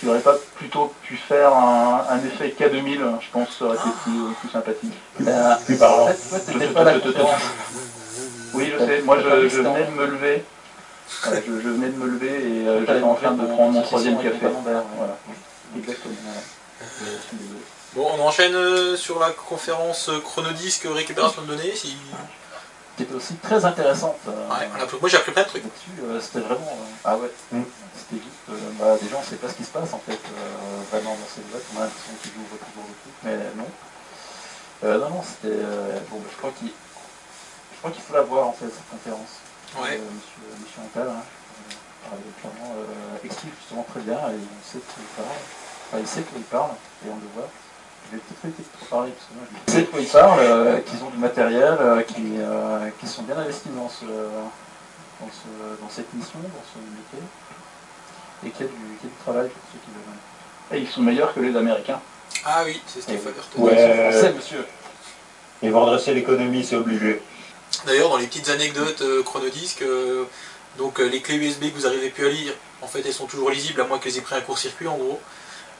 Tu n'aurais pas plutôt pu faire un, un effet K2000, je pense que ça aurait été plus, euh, plus sympathique. Ben, Plus parlant. en fait, toi, t'étais pas à la conférence. Oui, je sais, moi je, je venais de me lever. Ouais, je, je venais de me lever et euh, j'étais en train de prendre mon troisième café. Voilà. Exactement. Bon, on enchaîne euh, sur la conférence euh, chronodisque récupération de données. Si... Qui était aussi très intéressante. euh, Ouais, on a- moi j'ai appris plein de trucs. Euh, c'était vraiment. euh, ah ouais. Mm. C'était juste. euh, bah, déjà, on ne sait pas ce qui se passe en fait, euh, vraiment dans ces boîtes. On a l'impression qu'ils ouvrent toujours le truc, mais non. Euh, non, non, c'était. euh, bon, bah, je crois qu'il. Je crois qu'il faut la voir en fait, cette conférence. Ouais. Euh, monsieur, monsieur Antal, hein, euh, parlait clairement, euh, explique justement très bien et on sait de quoi il parle. Enfin, il sait de quoi il parle et on le voit. Je vais peut-être parler parce que moi je sais de quoi il parle, euh, qu'ils ont du matériel, euh, qu'ils euh, qu'ils sont bien investis dans, ce, dans, ce, dans cette mission, dans ce métier et qu'il y, a du- qu'il y a du travail pour ceux qui veulent. Et ils sont meilleurs que les Américains. Ah oui, c'est Stéphane Hurton. Ouais. Ils français, monsieur. Et vont redresser l'économie, c'est obligé. D'ailleurs, dans les petites anecdotes euh, chronodisque, euh, donc euh, les clés USB que vous n'arrivez plus à lire, en fait elles sont toujours lisibles à moins qu'elles aient pris un court-circuit en gros.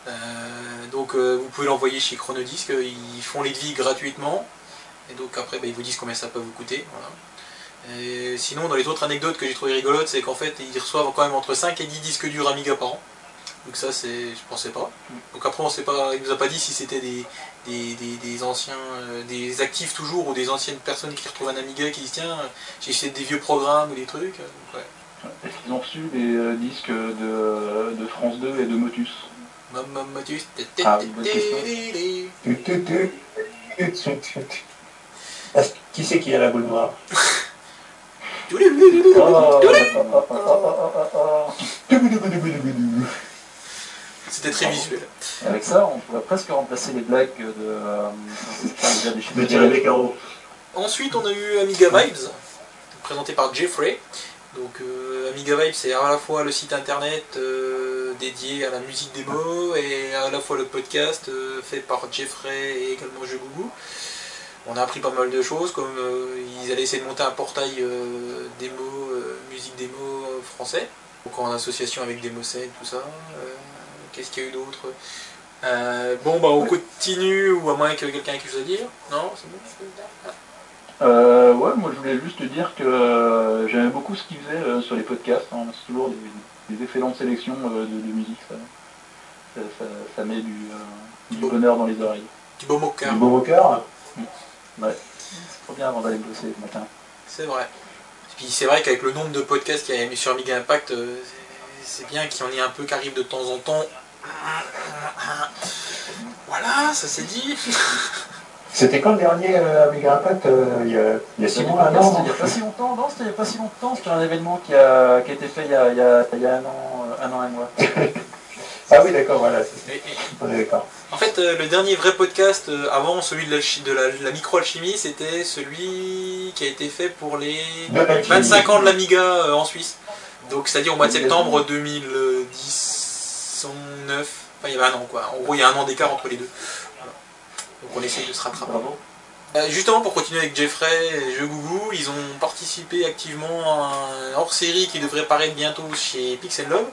Euh, donc euh, vous pouvez l'envoyer chez Chronodisque, ils font les devis gratuitement. Et donc après bah, ils vous disent combien ça peut vous coûter. voilà. Sinon dans les autres anecdotes que j'ai trouvé rigolotes, c'est qu'en fait ils reçoivent quand même entre 5 et 10 disques durs Amiga par an. Donc ça c'est. je pensais pas. Donc après on sait pas. Il nous a pas dit si c'était des, des, anciens, euh, des actifs toujours ou des anciennes personnes qui retrouvent un Amiga qui disent tiens, euh, j'ai des vieux programmes ou des trucs. euh. Est-ce qu'ils ont reçu des euh, disques de, de France 2 et de Motus Maman Qui c'est qui a la boule noire. C'était très visuel. Avec ça, on pourrait presque remplacer les blagues de. Euh, De carreaux. Ensuite, on a eu Amiga Vibes, présenté par Jeffrey. Donc, euh, Amiga Vibes, c'est à la fois le site internet euh, dédié à la musique démo et à la fois le podcast euh, fait par Jeffrey et également Jeux Gougou. On a appris pas mal de choses, comme euh, ils allaient essayer de monter un portail euh, démo, musique démo français, donc en association avec Demoscène, tout ça. Qu'est-ce qu'il y a eu d'autre? Bon, bah on continue, ou à moins que quelqu'un ait quelque chose à dire. Non, c'est bon je ouais, moi je voulais juste te dire que j'aimais beaucoup ce qu'ils faisaient sur les podcasts. hein. C'est toujours des, des excellentes sélections euh, de, de musique. Ça, ça, ça- ça met du, euh, du bonheur dans les oreilles. Du beau moqueur. Du beau moqueur C'est trop bien avant d'aller bosser le matin. C'est vrai. Et puis c'est vrai qu'avec le nombre de podcasts qu'il y a sur Amiga Impact, euh, c'est- bien qu'il y en ait un peu qui arrivent de temps en temps. Voilà, ça c'est dit. *laughs* C'était quand le dernier euh, Amiga Impact euh, il, y a, il y a six mois, un an il n'y a pas si longtemps, non, c'était il n'y a pas si longtemps, c'était un événement qui a, qui a été fait il y a, il y a, il y a un, an, euh, un an et un mois. *laughs* Ah oui, d'accord, voilà, c'est- Et- et- on est d'accord. En fait, euh, le dernier vrai podcast euh, avant celui de la, chi- de la, la microalchimie, c'était celui qui a été fait pour les De l'alchimie. 25 ans de l'Amiga euh, en Suisse. Donc, c'est-à-dire au mois de septembre 2019. Enfin, il y avait un an, quoi. En gros, il y a un an d'écart entre les deux. Donc, on essaye de se rattraper. Bravo. Euh, Justement, pour continuer avec Jeffrey et Jeux Gougou, ils ont participé activement à un hors-série qui devrait paraître bientôt chez Pixel Love.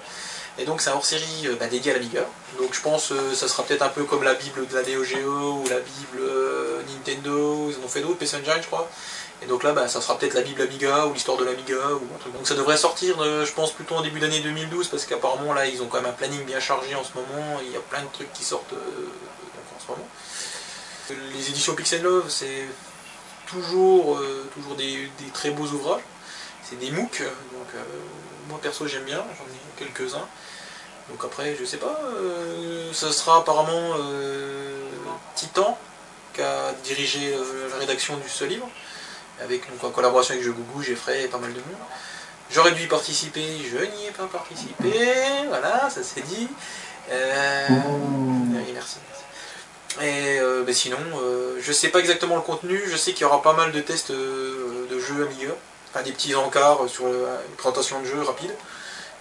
Et donc, c'est un hors-série euh, bah, dédié à l'Amiga. Donc, je pense que ça sera peut-être un peu comme la Bible de la Neo Geo ou la Bible euh, Nintendo. Ils en ont fait d'autres, PC Engine, je crois. Et donc là, bah, ça sera peut-être la Bible Amiga ou l'histoire de l'Amiga ou. Donc, ça devrait sortir, euh, je pense, plutôt en début d'année 2012 parce qu'apparemment, là, ils ont quand même un planning bien chargé en ce moment. Il y a plein de trucs qui sortent euh, en ce moment. Les éditions Pixel Love, c'est toujours, euh, toujours des, des très beaux ouvrages. C'est des MOOC, donc euh, moi perso j'aime bien, j'en ai quelques-uns. Donc après, je sais pas, euh, ça sera apparemment euh, Titan qui a dirigé la rédaction de ce livre, avec donc, en collaboration avec Jeux Gougou, Jeffrey et pas mal de monde. J'aurais dû y participer, je n'y ai pas participé, voilà, ça c'est dit. Merci. Et euh, ben sinon, euh, je sais pas exactement le contenu, je sais qu'il y aura pas mal de tests euh, de jeux Amiga, enfin des petits encarts sur le- une présentation de jeux rapide.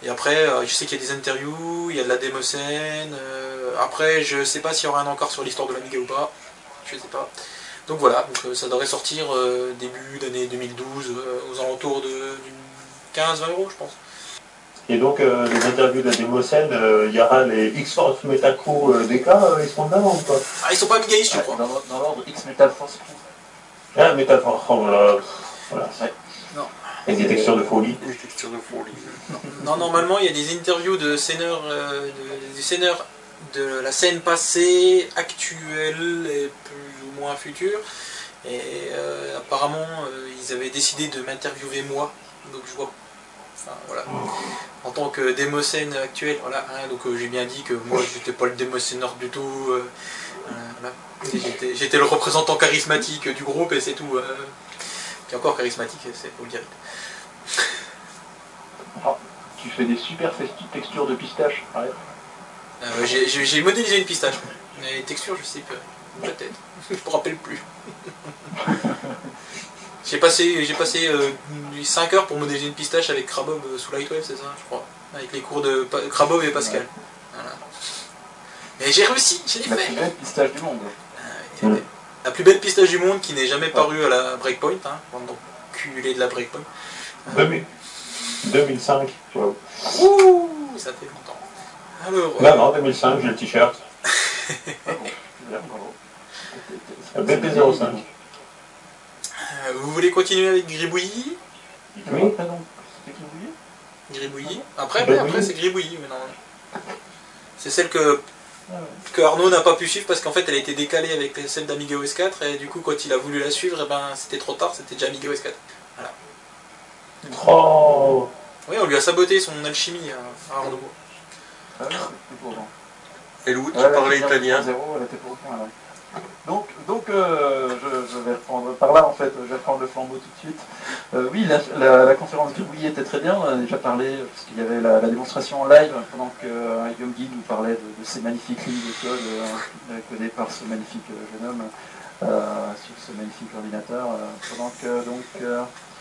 Et après, euh, je sais qu'il y a des interviews, il y a de la démo scène. euh, après, je sais pas s'il y aura un encart sur l'histoire de l'Amiga ou pas, je sais pas. Donc voilà, donc, euh, ça devrait sortir euh, début d'année 2012, euh, aux alentours de d'une 15-20 euros, je pense. Et donc, euh, les interviews de la démocène, euh, il y aura les X-Force Metacro euh, DK, euh, ils seront dedans ou pas Ah, ils sont pas Amigaïstes, je Ouais, crois. dans l'ordre- dans l'ordre X Metal Force Crew. Ah, Métaphore, oh, voilà. voilà. Ouais. Non. Avec des textures de folie. Les textures de folie. Non, normalement, il y a des interviews de euh, de, des de la scène passée, actuelle et plus ou moins future. Et euh, apparemment, euh, ils avaient décidé de m'interviewer moi. Donc je vois. Enfin voilà. En tant que démocène actuel, voilà. hein, donc euh, j'ai bien dit que moi j'étais pas le démocéneur du tout. euh, euh, voilà. J'étais le représentant charismatique du groupe et c'est tout. euh. Puis encore charismatique, c'est faut le dire. Tu fais des super textures de pistache. Arrête. J'ai- modélisé une pistache. Mais les textures, je sais pas. Peut-être. je me rappelle plus. *laughs* j'ai passé, j'ai passé 5 heures pour modéliser une pistache avec Krabov euh, sous Lightwave, c'est ça, je crois. Avec les cours de Pa- Krabov et Pascal. Voilà. Mais j'ai réussi, je l'ai La fait. plus belle pistache du monde. Ah, ouais. La plus belle pistache du monde qui n'est jamais parue à la Breakpoint, hein, bande d'enculés de la Breakpoint. 2000 2005. Wow. Ouh, ça fait longtemps. Alors, Non, non, 2005, j'ai le t-shirt. *laughs* Bravo. BP05. Euh, vous voulez continuer avec Gribouillis? Oui. Donc, c'était vouliez Gribouillis. Après, Ben ouais, après oui. c'est Gribouillis maintenant. C'est celle que, Ah ouais. que Arnaud n'a pas pu suivre parce qu'en fait elle a été décalée avec celle d'Amiga OS 4 et du coup quand il a voulu la suivre, eh ben, c'était trop tard, c'était déjà Amiga OS 4. Oh Oui, on lui a saboté son alchimie à, à Arnaud. Ah ouais. Et Lou, tu Ouais, parlais la italien. 0, elle était pour le point, ouais. Donc, donc euh, je, je vais reprendre par là en fait, je vais reprendre le flambeau tout de suite. Euh, oui, la, la- la conférence était très bien, on en a déjà parlé, parce qu'il y avait la, la démonstration en live pendant que euh, Guillaume Guy nous parlait de, de ces magnifiques lignes de code euh, codées par ce magnifique jeune homme sur ce magnifique ordinateur. pendant que donc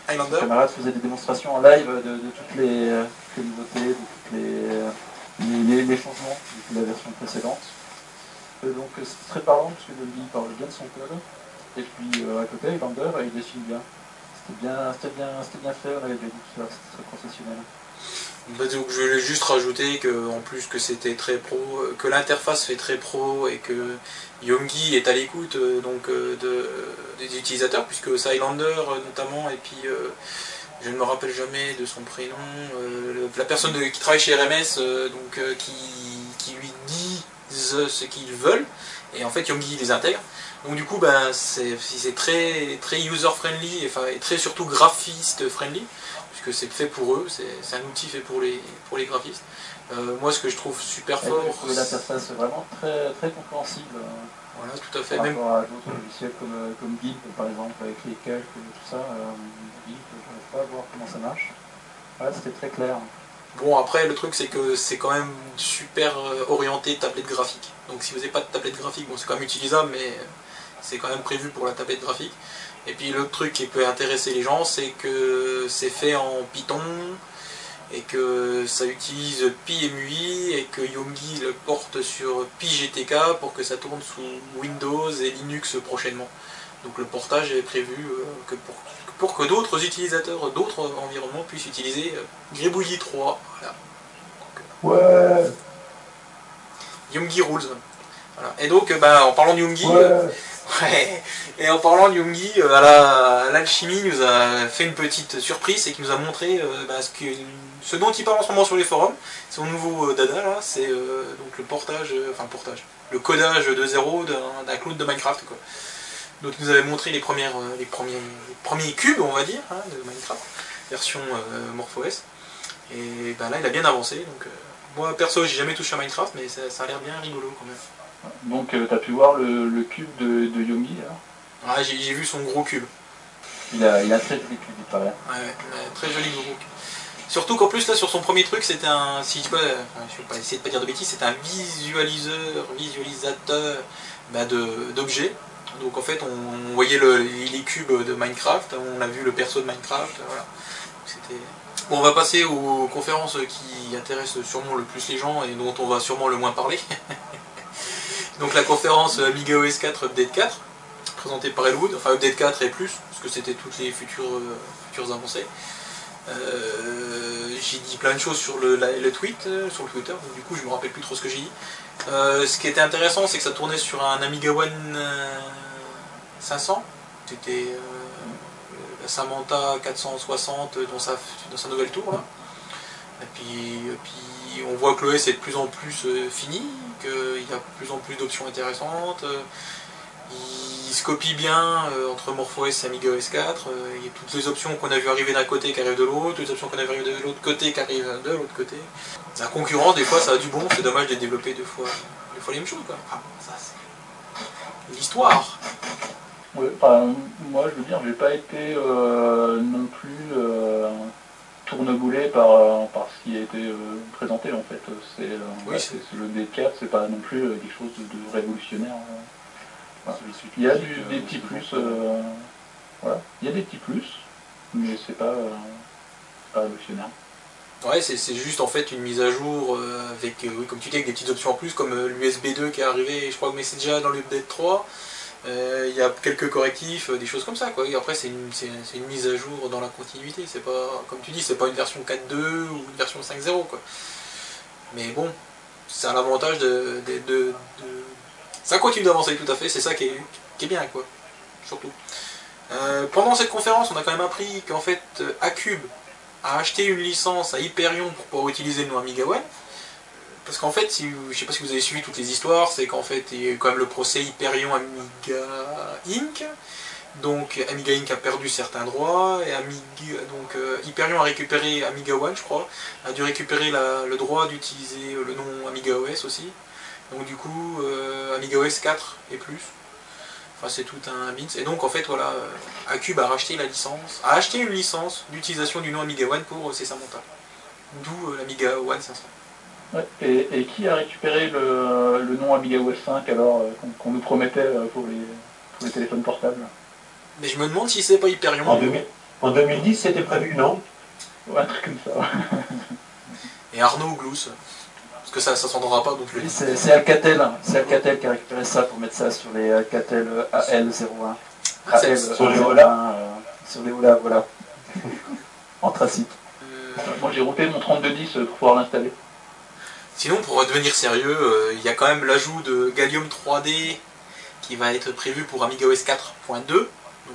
Highlander camarades faisaient des démonstrations en live de, de toutes, les, toutes les nouveautés, de toutes les, les, les- changements depuis la version précédente. Donc euh, c'est très parlant parce que Dolby parle bien de son code. Et puis euh, à côté, euh, il dessine bien. C'était bien, bien, bien fait, on avait déjà dit c'était très professionnel. Bah, donc, je voulais juste rajouter que plus que c'était très pro, euh, que l'interface fait très pro et que Yongi est à l'écoute donc de, des utilisateurs puisque euh, notamment et puis je ne me rappelle jamais de son prénom, la personne qui travaille chez RMS donc qui, disent ce qu'ils veulent et en fait Yongi les intègre. Donc du coup ben c'est très très user friendly enfin et très surtout graphiste friendly puisque c'est fait pour eux, c'est un outil fait pour les, pour les graphistes. Euh, moi, ce que je trouve super Et fort, trouvé l'interface vraiment très, très compréhensible euh, voilà, tout à fait, par même rapport à d'autres logiciels comme, euh, comme Gimp, par exemple, avec les calques et tout ça. Euh, Gimp, je n'arrive pas à voir comment ça marche. Ouais, c'était très clair. Bon, après, le truc, c'est que c'est quand même super euh, orienté tablette graphique. Donc, si vous n'avez pas de tablette graphique, bon, c'est quand même utilisable, mais c'est quand même prévu pour la tablette graphique. Et puis, l'autre truc qui peut intéresser les gens, c'est que c'est fait en Python et que ça utilise PyMUI et que Yongi le porte sur PyGTK pour que ça tourne sous Windows et Linux prochainement. Donc, le portage est prévu euh, que pour pour que d'autres utilisateurs d'autres environnements puissent utiliser euh, Gribouillis 3. Voilà. Ouais, Yungi Rules. Voilà. Et donc, euh, bah, en parlant de ouais. euh, ouais, et en parlant de euh, la- l'alchimie nous a fait une petite surprise et qui nous a montré euh, bah, ce, que, ce dont il parle en ce moment sur les forums, son nouveau euh, dada là, c'est euh, donc le portage, euh, enfin le portage, le codage de zéro d'un clone de Minecraft quoi. Donc il nous avait montré les premières, euh, les premiers, les premiers cubes on va dire hein, de Minecraft, version euh, MorphOS. Et bah, là il a bien avancé donc. euh, moi perso j'ai jamais touché à Minecraft mais ça, ça a l'air bien rigolo quand même. Donc tu as pu voir le, le cube de, de Yogi là Ah, j'ai vu son gros cube. Il a, il a très vécu, il paraît. Ouais, très joli gros cube. Surtout qu'en plus là sur son premier truc c'était un, si je peux, enfin, je vais pas essayer de pas dire de bêtises, c'était un visualiseur, visualisateur bah, de- d'objets. Donc en fait on, voyait le- les cubes de Minecraft, on a vu le perso de Minecraft, voilà. Bon, on va passer aux conférences qui intéressent sûrement le plus les gens et dont on va sûrement le moins parler. *laughs* Donc la conférence Amiga OS 4 Update 4, présentée par Elwood, enfin Update 4 et plus, parce que c'était toutes les futures, futures avancées. Euh, j'ai dit plein de choses sur le tweet, euh, sur le Twitter, donc du coup je me rappelle plus trop ce que j'ai dit. Euh, ce qui était intéressant, c'est que ça tournait sur un Amiga One euh, 500. C'était euh, la Samantha 460 dans sa, dans sa nouvelle tour. Et puis, puis on voit que l'OS est de plus en plus euh, fini, qu'il y a de plus en plus d'options intéressantes. euh, il se copie bien euh, entre MorphOS et Amiga OS 4. euh, il y a toutes les options qu'on a vu arriver d'un côté qui arrivent de l'autre, toutes les options qu'on a vu arriver de l'autre côté qui arrivent de l'autre côté. La concurrence, des fois, ça a du bon, c'est dommage de développer deux fois, deux fois les mêmes choses. Quoi. Enfin, ça, c'est l'histoire. Ouais, moi je veux dire, j'ai pas été euh, non plus euh, tourneboulé par, euh, par ce qui a été présenté en fait. C'est Oui, ouais, c'est le D4, c'est pas non plus quelque chose de, de révolutionnaire. euh. Il y a du- des petits plus, euh, voilà, il y a des petits plus, mais c'est pas, euh, c'est pas révolutionnaire. Ouais, c'est c'est juste en fait une mise à jour euh, avec, euh, oui, comme tu dis, avec des petites options en plus, comme euh, l'USB 2 qui est arrivé, je crois que mais c'est déjà dans l'update 3. Euh, Il y a quelques correctifs, euh, des choses comme ça. Quoi. Et après, c'est une, c'est- c'est une mise à jour dans la continuité. C'est pas, comme tu dis, c'est pas une version 4.2 ou une version 5.0. Quoi. Mais bon, c'est un avantage de, de, de- de- Ça continue d'avancer tout à fait, c'est ça qui est, qui est bien, quoi. Surtout. Euh, pendant cette conférence, on a quand même appris qu'en fait, euh, Acube a acheté une licence à Hyperion pour pouvoir utiliser le nom Amiga One. Parce qu'en fait, si je sais pas si vous avez suivi toutes les histoires, c'est qu'en fait, il y a eu quand même le procès Hyperion Amiga Inc. Donc Amiga Inc. a perdu certains droits et Amiga, donc euh, Hyperion a récupéré Amiga One, je crois, a dû récupérer la- le droit d'utiliser le nom Amiga OS aussi. Donc du coup, euh, Amiga OS 4 et plus. Enfin, c'est tout un bits. Et donc en fait, voilà, euh, Acube a racheté la licence, a acheté une licence d'utilisation du nom Amiga One pour euh, ses Samantha. D'où euh, l'Amiga One 500. Ouais, Et, et qui a récupéré le, le nom Amiga OS 5 alors euh, qu'on nous promettait euh, pour les, pour les téléphones portables? Mais je me demande si c'est pas Hyperion. En, 2000 en 2010, c'était prévu, non? Ouais, un truc comme ça. Et Arnaud ou Glous. Que ça, ça s'entendra pas, donc le c'est Alcatel, hein. c'est Alcatel qui a récupéré ça pour mettre ça sur les Alcatel AL01. Ah, c'est- AL, sur les AL01, Ola. euh, Sur les Ola, voilà. *laughs* Anthracite. Euh, Moi j'ai routé mon 3210 pour pouvoir l'installer. Sinon, pour devenir sérieux, euh, il y a quand même l'ajout de Gallium 3D qui va être prévu pour Amiga OS 4.2, donc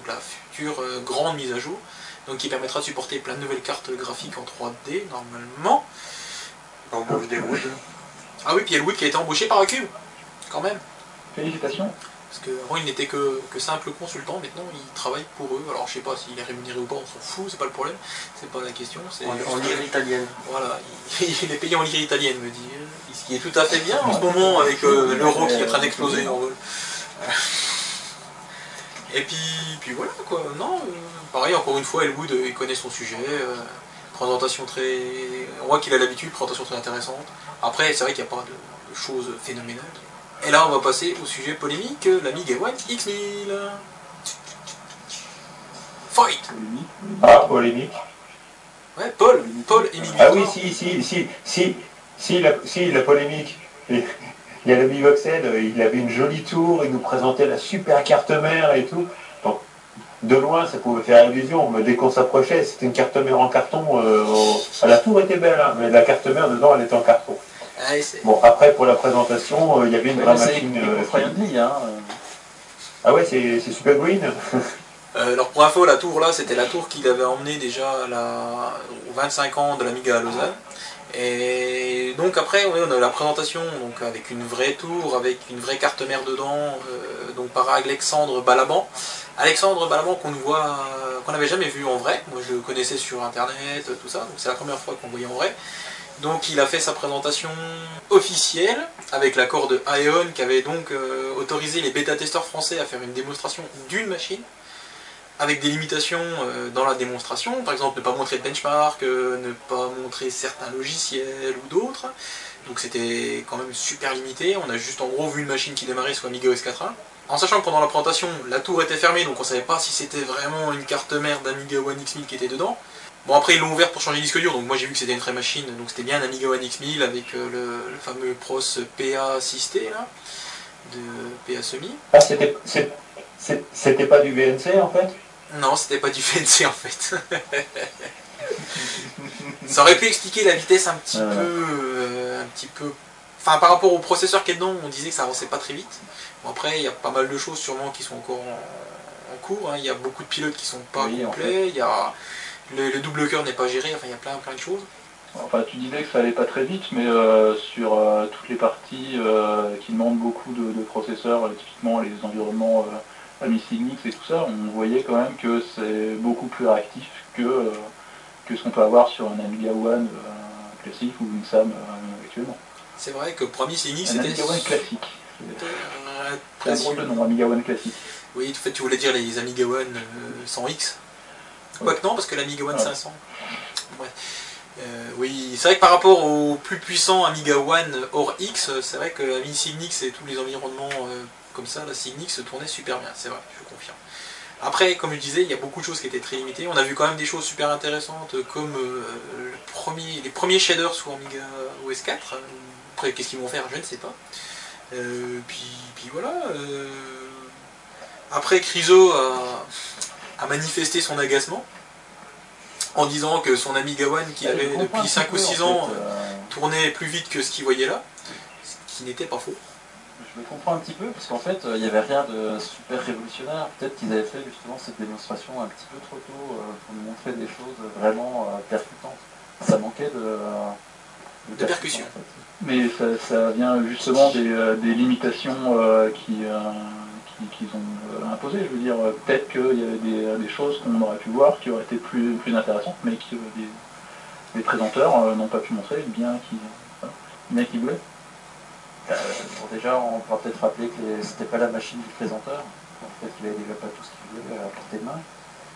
la future euh, grande mise à jour, donc qui permettra de supporter plein de nouvelles cartes graphiques en 3D normalement. Embauche des Wood. Ah oui, puis il y a le Wood qui a été embauché par Acube, quand même. Félicitations. Parce qu'avant il n'était que, que simple consultant, maintenant il travaille pour eux. Alors je sais pas s'il est rémunéré ou pas, on s'en fout, c'est pas le problème, c'est pas la question. c'est En, en lire italienne. Voilà, *laughs* il, il est payé en lire italienne, me dit. Ce qui est tout à fait bien en ce moment avec euh, l'euro qui est en train d'exploser en vol. Et puis, puis voilà quoi. Non, euh, pareil, encore une fois, Elwood, euh, il connaît son sujet. euh, présentation très. On voit qu'il a l'habitude, présentation très intéressante. Après, c'est vrai qu'il n'y a pas de, de choses phénoménales. Et là, on va passer au sujet polémique, euh, l'Amiga One X1000. Fight. Ah, polémique. Ouais, Paul, Paul et Miguel. Ah oui, si, si, si, si, si, la, si, la polémique. Il y a le Bivoxed, il avait une jolie tour, il nous présentait la super carte mère et tout. De loin, ça pouvait faire illusion, mais dès qu'on s'approchait, c'était une carte mère en carton. euh, ah, la tour était belle, hein, mais la carte mère, dedans, elle était en carton. C'est- Bon, après, pour la présentation, euh, il y avait une Ouais, machine. euh, hein. Ah ouais, c'est c'est super green. *laughs* Euh, alors pour info, la tour là, c'était la tour qu'il avait emmenée déjà à la... aux 25 ans de l'Amiga à Lausanne. Et donc après, on a la présentation avec une vraie tour, avec une vraie carte mère dedans, euh, par Alexandre Balaban. Alexandre Balaban qu'on voit, qu'on n'avait jamais vu en vrai. Moi, je le connaissais sur internet, tout ça. C'est la première fois qu'on voyait en vrai. Donc il a fait sa présentation officielle avec l'accord de Ion qui avait donc euh, autorisé les bêta-testeurs français à faire une démonstration d'une machine avec des limitations euh, dans la démonstration, par exemple ne pas montrer de benchmark, euh, ne pas montrer certains logiciels ou d'autres. Donc c'était quand même super limité, on a juste en gros vu une machine qui démarrait sur Amiga OS 4.1. En sachant que pendant la présentation, la tour était fermée, donc on savait pas si c'était vraiment une carte mère d'Amiga One X1000 qui était dedans. Bon après ils l'ont ouvert pour changer de disque dur, donc moi j'ai vu que c'était une vraie machine, donc c'était bien un Amiga One X1000 avec euh, le, le fameux pros PA 6T là, de PA semi. Ah, c'était pas du VNC en fait? Non, c'était pas du VNC en fait. Ça aurait pu expliquer la vitesse un petit peu, euh, un petit peu. Enfin, par rapport au processeur qui est dedans, on disait que ça avançait pas très vite. Bon, après, il y a pas mal de choses sûrement qui sont encore en, en cours. hein. Il y a beaucoup de pilotes qui sont pas Oui, en complets. Il y a le, le double cœur n'est pas géré. Enfin, il y a plein, plein de choses. Enfin, tu disais que ça allait pas très vite, mais euh, sur euh, toutes les parties euh, qui demandent beaucoup de, de processeurs, typiquement les environnements Ami Signix et tout ça, on voyait quand même que c'est beaucoup plus réactif que, euh, que ce qu'on peut avoir sur un Amiga One euh, classique ou une SAM euh, actuellement. C'est vrai que Cynic, Un c'était. Amiga One classique. C'est un drôle de nom, Amiga One classique. Oui, en fait, tu voulais dire les Amiga One euh, 100X Quoique non, parce que l'Amiga One Ouais. 500. Ouais. Euh, oui, c'est vrai que par rapport au plus puissant Amiga One hors X, c'est vrai que la Cygnix et tous les environnements comme ça, la Cygnix se tournait super bien, c'est vrai, je confirme. Après, comme je disais, il y a beaucoup de choses qui étaient très limitées. On a vu quand même des choses super intéressantes comme euh, le premier, les premiers shaders sous Amiga OS 4. Euh, Après, qu'est-ce qu'ils vont faire, je ne sais pas. Euh, puis, puis voilà. euh, Après, Criso a, a manifesté son agacement en disant que son Amiga One qu'il Je avait depuis petit 5 ou peu, 6 en ans tournait plus vite que ce qu'il voyait là, ce qui n'était pas faux. Je le comprends un petit peu parce qu'en fait, euh, il n'y avait rien de super révolutionnaire. Peut-être qu'ils avaient fait justement cette démonstration un petit peu trop tôt euh, pour nous montrer des choses vraiment euh, percutantes. Ça manquait de, De percussion. en fait. Mais ça, ça vient justement des, des limitations euh, qui, euh, qui- qu'ils ont imposées. Je veux dire, peut-être qu'il y avait des, des choses qu'on aurait pu voir qui auraient été plus, plus intéressantes, mais que les présenteurs euh, n'ont pas pu montrer, bien qu'ils voilà, bien qu'ils voulaient. Bon, déjà, on pourra peut-être rappeler que c'était pas la machine du présenteur. En fait, il avait déjà pas tout ce qu'il voulait à portée de main.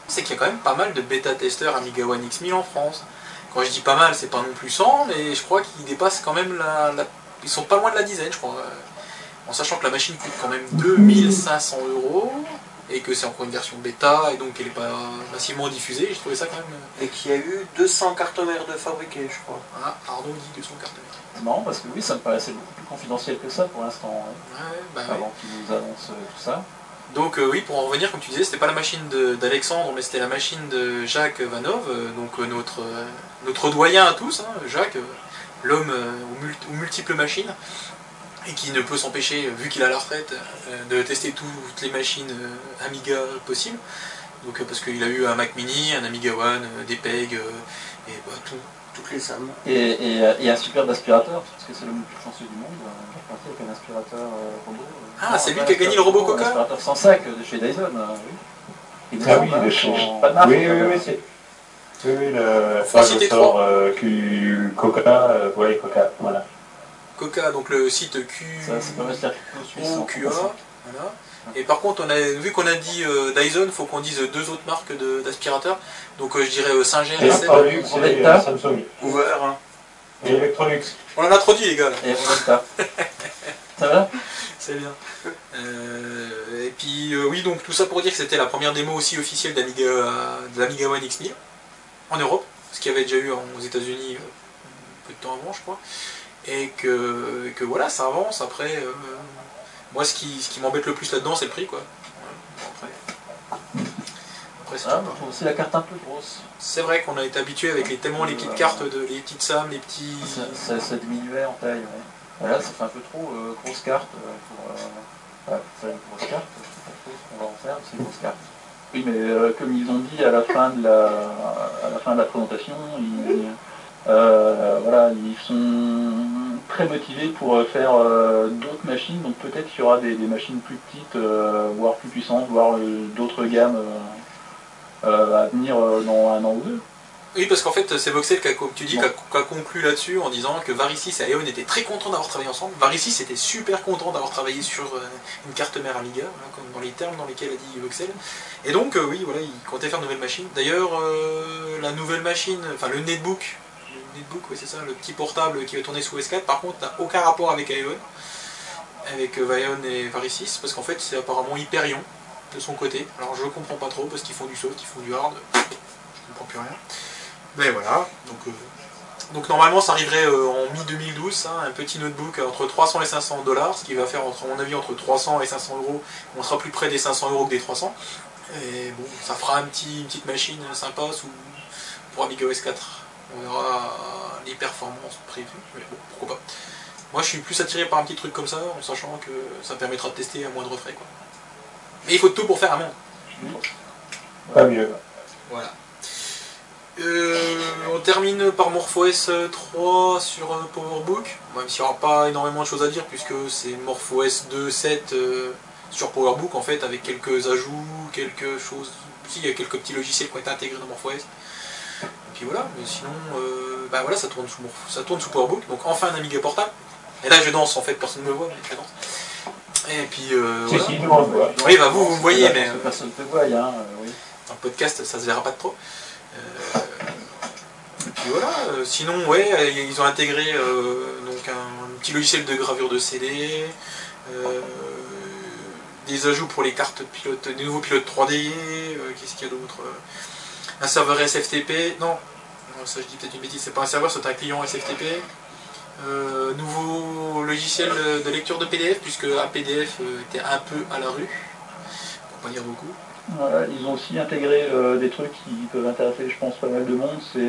C'est qu'il y a quand même pas mal de bêta-testeurs Amiga One X1000 en France. Quand je dis pas mal, c'est pas non plus 100, mais je crois qu'ils dépassent quand même la, la- Ils sont pas loin de la dizaine, je crois. En sachant que la machine coûte quand même 2500 euros, et que c'est encore une version bêta, et donc elle est pas massivement diffusée, j'ai trouvé ça quand même... euh, Et qu'il y a eu 200 cartes mères de fabriquées, je crois. Ah, Arnaud dit 200 cartes. C'est marrant parce que oui, ça me paraissait beaucoup plus confidentiel que ça pour l'instant, hein, Ouais, bah ouais. avant qu'ils nous annoncent euh, tout ça. Donc euh, oui, pour en revenir, comme tu disais, c'était pas la machine de- d'Alexandre, mais c'était la machine de Jacques Vanov, euh, donc euh, notre, euh, notre doyen à tous, hein, Jacques, euh, l'homme euh, aux, mul- aux multiples machines, et qui ne peut s'empêcher, euh, vu qu'il a la retraite, euh, de tester toutes les machines euh, Amiga possibles. Donc euh, parce qu'il a eu un Mac Mini, un Amiga One, euh, des PEG, euh, et bah, tout, Toutes les SAM. Et, et, et un superbe aspirateur, parce que c'est le plus chanceux du monde. euh, reparti avec un aspirateur euh, robot. Ah, c'est lui qui a gagné le robot Coca Un aspirateur sans sac de chez Dyson, euh, oui. Il est Ah oui, hein, de chez- Pas de marque. Oui, oui, oui, c'est. Oui, oui, le. Enfin, je sors euh, Coca, euh, ouais, Coca, voilà. Coca, donc le site Q. Ça, QA. Voilà. Et par contre, on a, vu qu'on a dit euh, Dyson, faut qu'on dise deux autres marques d'aspirateurs. Donc euh, je dirais euh, Singer. Electrolux euh, Samsung. Ouvert. hein. Et Electrolux. On en a trop dit les gars là. Et. *laughs* Ça va C'est bien. Euh, et puis euh, oui, donc tout ça pour dire que c'était la première démo aussi officielle d'Amiga, de l'Amiga One X1000 en Europe, ce qu'il y avait déjà eu en- aux États-Unis euh, peu de temps avant, je crois. Et que, et que voilà, ça avance. Après, euh, moi, ce qui, ce qui m'embête le plus là-dedans, c'est le prix, quoi. Bon, après, après, c'est Ah, je aussi la carte un peu grosse. C'est vrai qu'on a été habitué avec les, tellement les petites cartes, de, les petites SAM, les petits. Ça, ça, ça diminuait en taille, ouais. Voilà, ça fait un peu trop euh, grosse carte euh, pour, euh, pour faire une grosse carte. Je sais pas trop ce qu'on va en faire, mais c'est une grosse carte. Oui, mais euh, comme ils ont dit à la fin de la, à la, fin de la présentation, ils, euh, voilà, ils sont très motivés pour euh, faire euh, d'autres machines. Donc peut-être qu'il y aura des, des machines plus petites, euh, voire plus puissantes, voire d'autres gammes à venir dans un an ou deux. Oui, parce qu'en fait, c'est Voxel qui a, comme tu dis, qui a, qui a conclu là-dessus en disant que Varicis et Aeon étaient très contents d'avoir travaillé ensemble. Varicis était super content d'avoir travaillé sur une carte mère Amiga, voilà, comme dans les termes dans lesquels a dit Voxel. Et donc, euh, oui, voilà, il comptait faire une nouvelle machine. D'ailleurs, euh, la nouvelle machine, enfin le netbook, netbook, oui, c'est ça, le petit portable qui va tourner sous S4, par contre, n'a aucun rapport avec Aeon, avec euh, Aeon et Varicis, parce qu'en fait, c'est apparemment Hyperion de son côté. Alors, je comprends pas trop, parce qu'ils font du soft, ils font du hard, je comprends plus rien. Mais voilà, donc, euh, donc normalement ça arriverait euh, en mi-2012, hein, un petit notebook entre 300 et 500 dollars, ce qui va faire entre, à mon avis entre 300 et 500 euros, on sera plus près des 500 euros que des 300. Et bon, ça fera un petit, une petite machine sympa sous, pour Amiga OS 4. On verra les performances prévues, mais bon, pourquoi pas. Moi je suis plus attiré par un petit truc comme ça, en sachant que ça permettra de tester à moindre frais. Quoi. Mais il faut tout pour faire un monde. Pas mieux. Voilà. Euh, on termine par MorphOS 3 sur euh, PowerBook, même s'il n'y aura pas énormément de choses à dire puisque c'est MorphOS 2.7 euh, sur PowerBook en fait avec quelques ajouts, quelque chose. Si, il y a quelques petits logiciels qui ont été intégrés dans MorphOS. Et puis voilà, mais sinon, euh, bah voilà, ça tourne sous ça tourne sous PowerBook, donc enfin un Amiga portable. Et là je danse en fait, personne ne me voit, mais je danse. Et puis euh, voilà. nous voit. Oui, bah vous, vous me voyez, mais que euh, Personne ne te voit, hein, oui. dans le podcast, ça se verra pas de trop. Euh, et puis voilà, sinon, ouais, ils ont intégré donc un, petit logiciel de gravure de CD, des ajouts pour les cartes pilotes, des nouveaux pilotes 3D, euh, qu'est-ce qu'il y a d'autre? Un serveur SFTP, non, ça je dis peut-être une bêtise, c'est pas un serveur, c'est un client SFTP. Euh, nouveau logiciel de lecture de PDF, puisque un PDF euh, était un peu à la rue, pour pas dire beaucoup. Ils ont aussi intégré euh, des trucs qui peuvent intéresser, je pense, pas mal de monde. C'est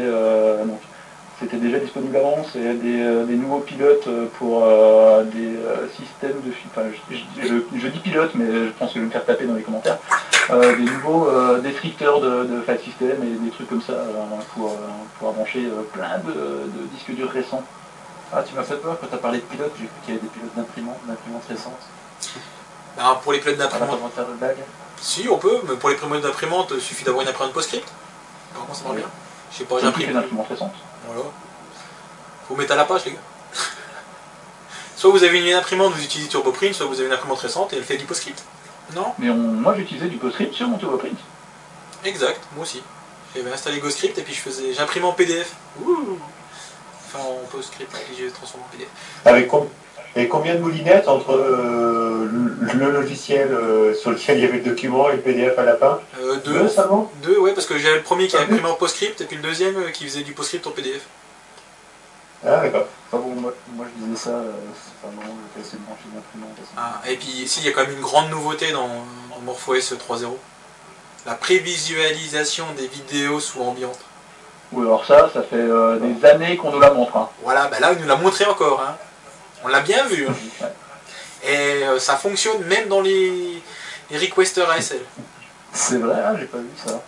c'était déjà disponible avant, c'est des, euh, des nouveaux pilotes euh, pour euh, des euh, systèmes de. fi- Enfin, je, je- dis pilote, mais je pense que je vais me faire taper dans les commentaires. Euh, des nouveaux euh, descripteurs de, de file system et des trucs comme ça euh, pour euh, pouvoir brancher euh, plein de, de disques durs récents. Ah, tu m'as fait peur quand tu as parlé de pilotes, j'ai cru qu'il y avait des pilotes d'imprimantes, d'imprimantes récentes. Ben, pour les pilotes On va d'imprimante, pas faire de blague. Si, on peut, mais pour les pilotes d'imprimante, il suffit d'avoir une imprimante PostScript. Par contre, ça marche bien. Je sais pas, J'ai une imprimante récente. Voilà. Faut mettre à la page, les gars. *laughs* soit vous avez une imprimante, vous utilisez TurboPrint, soit vous avez une imprimante récente et elle fait du PostScript. Non? Mais on- moi j'utilisais du PostScript sur mon TurboPrint. Exact, moi aussi. J'avais installé GoScript et puis je faisais. J'imprimais en PDF. Ouh Enfin, en PostScript, et puis j'ai transformé en PDF. Avec com- et combien de moulinettes entre euh, le, logiciel euh, sur lequel il y avait le document et le PDF à la fin Euh, Deux deux. seulement Deux, ouais, parce que j'avais le premier qui Ah, imprimait en PostScript et puis le deuxième euh, qui faisait du PostScript en PDF. Ah d'accord. Enfin bon, moi, moi je disais ça, c'est pas brancher d'imprimante. parce que- Ah, et puis ici, il y a quand même une grande nouveauté dans, dans MorphOS 3.0. La prévisualisation des vidéos sous ambiante. Ou alors ça, ça fait euh, des années qu'on nous la montre. hein. Voilà, bah là, il nous l'a montré encore. hein. On l'a bien vu. hein. Et euh, ça fonctionne même dans les, les requesters ASL. C'est vrai, ah, j'ai pas vu ça.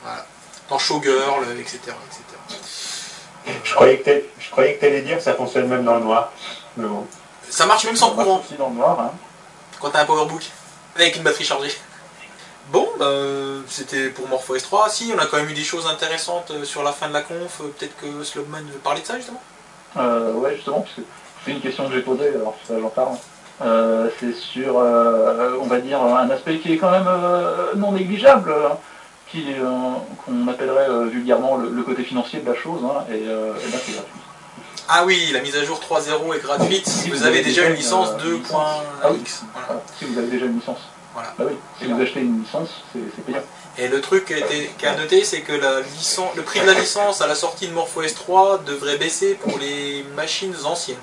Dans Showgirl, etc. etc. Je croyais que t'allais- je croyais que t'allais dire que ça fonctionne même dans le noir. Mais bon. Ça marche même sans Ça marche courant aussi dans le noir. Hein. quand t'as un powerbook avec une batterie chargée. Bon, bah, euh, c'était pour MorphOS 3. Si, on a quand même eu des choses intéressantes euh, sur la fin de la conf. Euh, Peut-être que Slobman veut parler de ça justement? Euh, ouais, justement, parce que une question que j'ai posée, alors ça j'en parle. Euh, c'est sur, euh, on va dire, un aspect qui est quand même euh, non négligeable, qui euh, qu'on appellerait vulgairement le, le côté financier de la chose, hein, et, et là c'est gratuit. Ah oui, la mise à jour 3.0 est gratuite si vous avez déjà une licence euh, une licence. 2.x. Ah oui. Voilà. Si vous avez déjà une licence. Voilà. Bah oui, si vous achetez une licence, c'est payant. Et le truc qui a été- qui a noté, c'est que la licence, le prix de la licence à la sortie de MorphOS 3 devrait baisser pour les machines anciennes.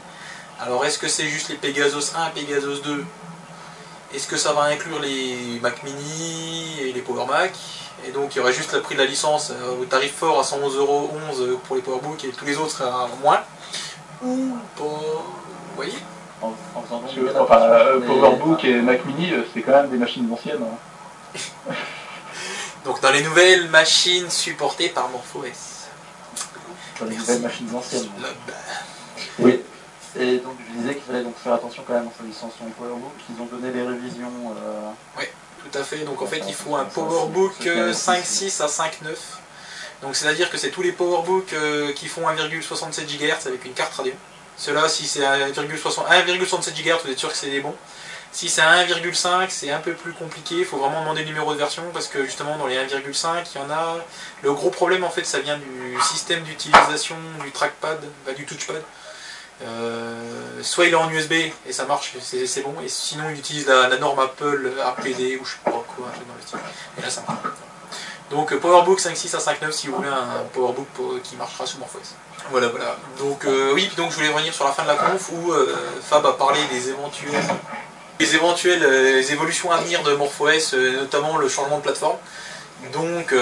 Alors est-ce que c'est juste les Pegasus 1 et Pegasus 2 Est-ce que ça va inclure les Mac Mini et les Power Mac? Et donc il y aurait juste le prix de la licence euh, au tarif fort à 111,11€ pour les PowerBook et tous les autres à moins Ou pas Vous voyez? En, en faisant Parce que, enfin, euh, PowerBook et Mac Mini, euh, c'est quand même des machines anciennes. hein. *laughs* Donc dans les nouvelles machines supportées par MorphOS. Sur les Merci. nouvelles machines anciennes. Oui. Et donc je disais qu'il fallait donc faire attention quand même en sur les PowerBook. Ils ont donné les révisions. euh, Tout à fait, donc en fait il faut un PowerBook euh, 5.6 à 5.9. Donc c'est à dire que c'est tous les PowerBook euh, qui font 1,67 GHz avec une carte radio. Ceux-là, si c'est 1,60 1,67 GHz, vous êtes sûr que c'est des bons. Si c'est à 1,5, c'est un peu plus compliqué, il faut vraiment demander le numéro de version parce que justement dans les 1,5, il y en a. Le gros problème en fait, ça vient du système d'utilisation du trackpad, bah, du touchpad. Euh, soit il est en USB et ça marche, c'est bon, et sinon il utilise la, norme Apple APD ou je sais pas quoi, un truc dans le style. Et là ça marche. Donc euh, PowerBook 5.6 à 5.9 si vous voulez un PowerBook qui marchera sur MorphOS. Voilà, voilà. Donc euh, oui, donc je voulais revenir sur la fin de la conf où Fab a parlé des éventuels, des éventuelles évolutions à venir de MorphOS, notamment le changement de plateforme. Donc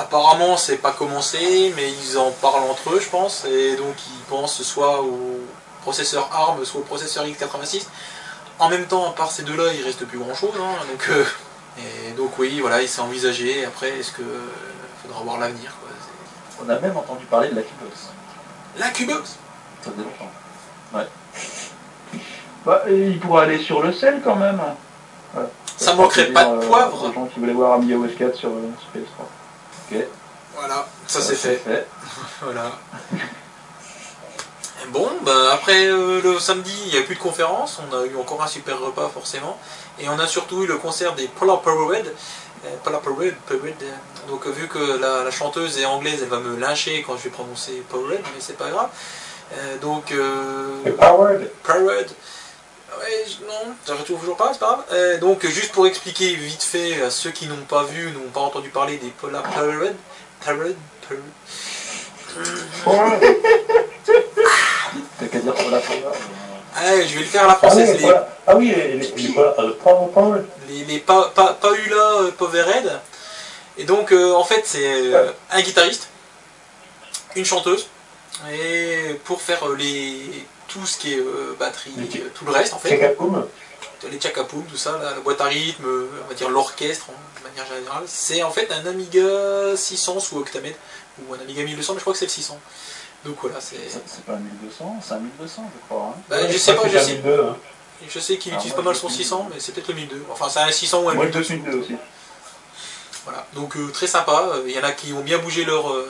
apparemment c'est pas commencé, mais ils en parlent entre eux, je pense, et donc ils pensent soit au processeur ARM, soit au processeur x86. En même temps, à part ces deux-là, il reste plus grand-chose. hein, donc, euh, et donc oui, voilà, il s'est envisagé. Après, est-ce que euh, faudra voir l'avenir On a même entendu parler de la Qbox. La Qbox? Ça faisait longtemps. Bah, et il pourrait aller sur le sel quand même. Ça manquerait pas de Euh, poivre. gens qui voulaient voir Amiga OS 4 sur, euh, sur PS3. Ok. Voilà, ça c'est fait. fait. *laughs* Voilà. Bon, bah après euh, le samedi, il n'y a plus de conférence, on a eu encore un super repas forcément, et on a surtout eu le concert des Polar Parade. Euh, Polar Parade, Parade, euh, donc euh, vu que la, la chanteuse est anglaise, elle va me lyncher quand je vais prononcer Parade, mais c'est pas grave. Donc. Parade. Ouais, non, j'arrive toujours pas, c'est pas grave. Euh, donc, juste pour expliquer vite fait à ceux qui n'ont pas vu, n'ont pas entendu parler des Polar Parade, Parade, Parade. Powered. T'as qu'à dire. Ah, je vais le faire à la Ah oui, française. les ah oui, les, les, les Power- euh, Power- Powered. les, les, les pa, pa, Paula euh, Povered. Et donc, euh, en fait, c'est un guitariste, une chanteuse, et pour faire les, tout ce qui est euh, batterie, Les- tout le reste, en fait, Chakapoum. les tchakapoum, tout ça, la, la boîte à rythme, euh, on va dire l'orchestre, de manière générale, c'est en fait un Amiga 600 sous Octamed, ou un Amiga 1200, mais je crois que c'est le 600. Donc voilà, c'est... C'est pas un 1200, c'est un 1200 je crois. hein. Bah, Ouais, je sais pas, je sais, 2002, hein. je sais qu'il Ah, utilise pas mal son sais. 600, mais c'est peut-être le 1002. Enfin, c'est un 600 ou un Moi, 1002. 2002 aussi. Voilà, donc euh, très sympa. Il y en a qui ont bien bougé leur, euh,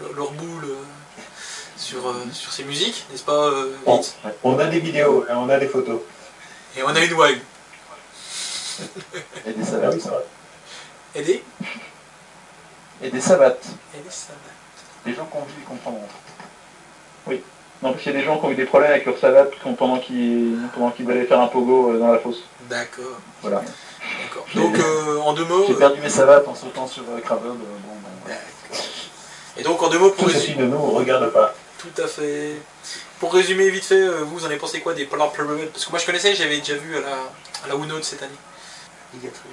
leur, leur boule sur, euh, sur ces musiques, n'est-ce pas, euh, Bon. On a des vidéos, hein, on a des photos. Et on a une wild. Et des Ah savates. oui, c'est vrai. Aidez Et des savates. Les gens qui ont vu, ils comprendront. Non, parce qu'il y a des gens qui ont eu des problèmes avec leur savate quand- pendant qu'ils pendant qu'ils allaient faire un pogo euh, dans la fosse. D'accord, Voilà. d'accord. Donc euh, en deux mots. J'ai perdu mes savates en sautant sur euh, Crabble. euh, bon, d'accord. Et donc en deux mots pour Tout résumer. ceci ne nous regarde pas. Tout à fait. Pour résumer vite fait, euh, vous en avez pensé quoi des Polar Parade Parce que moi je connaissais, j'avais déjà vu à la, à la Uno de cette année.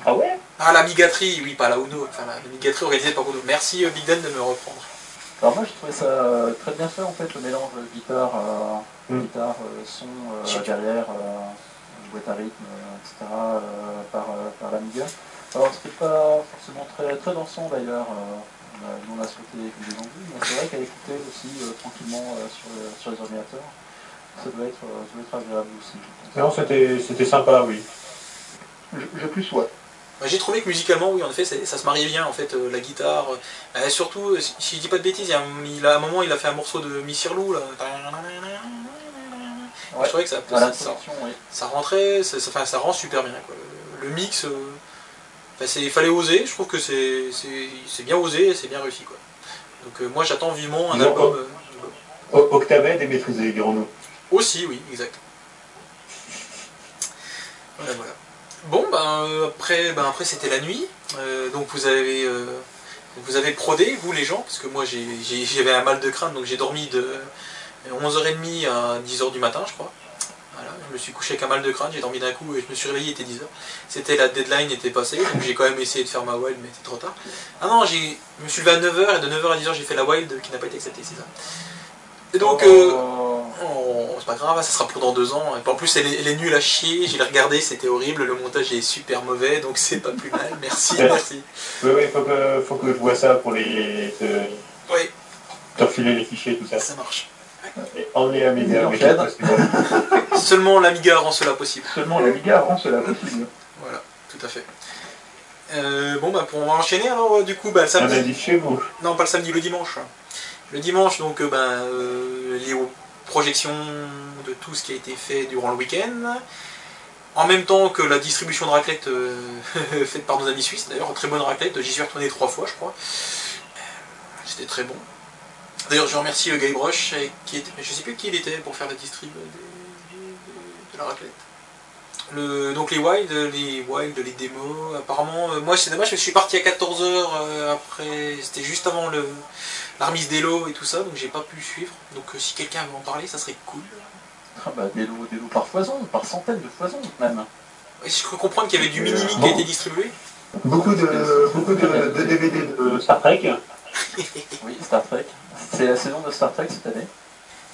Ah ouais? Ah la Migaterie, oui, pas la Uno, enfin la Migaterie organisée par Uno. Merci euh, Big Dan de me reprendre. Alors moi, je trouvais ça euh, très bien fait en fait, le mélange guitare, euh, Mm. guitare, euh, son euh, derrière, euh, boîte à rythme, etc. euh, par, euh, par l'Amiga. Alors c'était pas forcément très très dansant d'ailleurs. Euh, on a, sauté des zombies, mais c'est vrai qu'elle écoutait aussi euh, tranquillement euh, sur, le- sur les ordinateurs. Ça doit être, euh, ça doit être agréable aussi. Non, c'était c'était sympa, oui. Je, je plus sois. Bah, J'ai trouvé que musicalement, oui, en effet, ça se mariait bien, en fait, euh, la guitare. euh, surtout, si si je dis pas de bêtises, il, y a un, il a, à un moment, il a fait un morceau de Missirlou, là. Ouais. Je trouvais que ça, ça, oui. ça rentrait, ça, ça- enfin, ça rend super bien, quoi. Le, le mix, euh, enfin, il fallait oser, je trouve que c'est bien osé et c'est bien réussi, quoi. Donc euh, moi, j'attends vivement un album. euh, Octaved est maîtrisé, dirons-nous. Aussi, oui, exact. Voilà, voilà. Bon, ben euh, après, ben, après c'était la nuit. Euh, donc vous avez, euh, vous avez prodé, vous les gens, parce que moi j'avais un mal de crâne, donc j'ai dormi de 11h30 à 10h du matin, je crois. Voilà, je me suis couché avec un mal de crâne, j'ai dormi d'un coup et je me suis réveillé, il était 10h. C'était la deadline était passée, donc j'ai quand même essayé de faire ma wild, mais c'était trop tard. Ah non, j'ai- je me suis levé à 9h et de 9h à 10h j'ai fait la wild qui n'a pas été acceptée, c'est ça. Et donc, euh, Oh, Oh, c'est pas grave, ça sera pour dans deux ans. Et en plus, elle est, elle est nulle à chier. J'ai regardé, c'était horrible. Le montage est super mauvais, donc c'est pas plus mal. Merci, merci. Oui, oui, faut que, faut que je vois ça pour les, te, Oui, te refiler les fichiers, tout ça. ça marche. Amiga. *laughs* Seulement l'Amiga rend cela possible. Seulement l'Amiga rend cela possible. Voilà, tout à fait. Euh, bon, bah, pour on va enchaîner alors, euh, du coup, bah, le Un samedi. indice chez vous. Non, pas le samedi, le dimanche. Le dimanche, donc, euh, ben, euh, les projections de tout ce qui a été fait durant le week-end. En même temps que la distribution de raclette euh, *laughs* faite par nos amis suisses, d'ailleurs, très bonne raclette. J'y suis retourné trois fois, je crois. C'était très bon. D'ailleurs, je remercie le Guybrush, euh, qui était, je sais plus qui il était pour faire la distrib des- de la raclette. Le, donc les wild, les wild, les démos, apparemment, euh, moi c'est dommage, je suis parti à 14h après, c'était juste avant le, la remise des lots et tout ça, donc j'ai pas pu suivre. Donc euh, si quelqu'un veut en parler, ça serait cool. ah bah, des, lots, des lots par foison, par centaines de foisons même. Et je peux comprendre qu'il y avait du mini qui a été distribué? Beaucoup de, beaucoup de, de DVD de Star Trek. *laughs* Oui, Star Trek. C'est la saison de Star Trek cette année.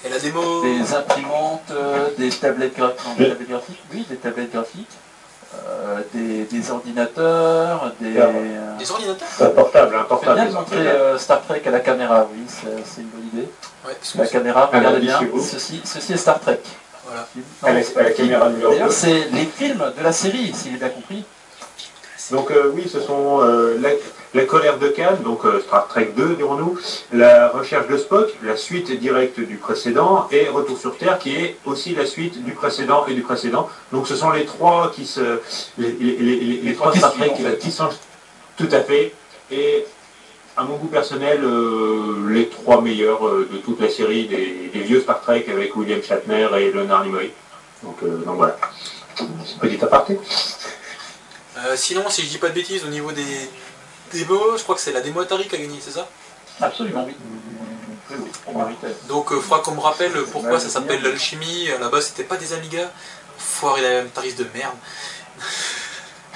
Et la démo. Des imprimantes, euh, des tablettes, gra- non, des tablettes graphiques, oui, des tablettes graphiques, euh, des, des ordinateurs, des... Ah. euh, Des ordinateurs Pas portable, On fait bien portable. de montrer euh, Star Trek à la caméra, oui, c'est une bonne idée. Ouais, La caméra, regardez bien, ceci, ceci est Star Trek. Voilà. À la, à la caméra numéro 2. D'ailleurs, c'est les films de la série, s'il est bien compris. Donc euh, oui, ce sont euh, la, colère de Khan, donc euh, Star Trek 2 dirons-nous, la recherche de Spock, la suite directe du précédent, et Retour sur Terre qui est aussi la suite du précédent et du précédent. Donc ce sont les trois qui se... les, les- les- les- les trois qui Star Trek en fait. qui sont tout à fait. Et à mon goût personnel, euh, les trois meilleurs euh, de toute la série des, des vieux Star Trek avec William Shatner et Leonard Nimoy. Donc, euh, donc voilà. Petit aparté. Euh, sinon, si je dis pas de bêtises, au niveau des démos, je crois que c'est la démo Atari qui a gagné, c'est ça? Absolument. Oui. Donc il faudra qu'on me rappelle pourquoi ça s'appelle l'alchimie. À la base, c'était pas des Amiga. Foiré l'Ataris de merde.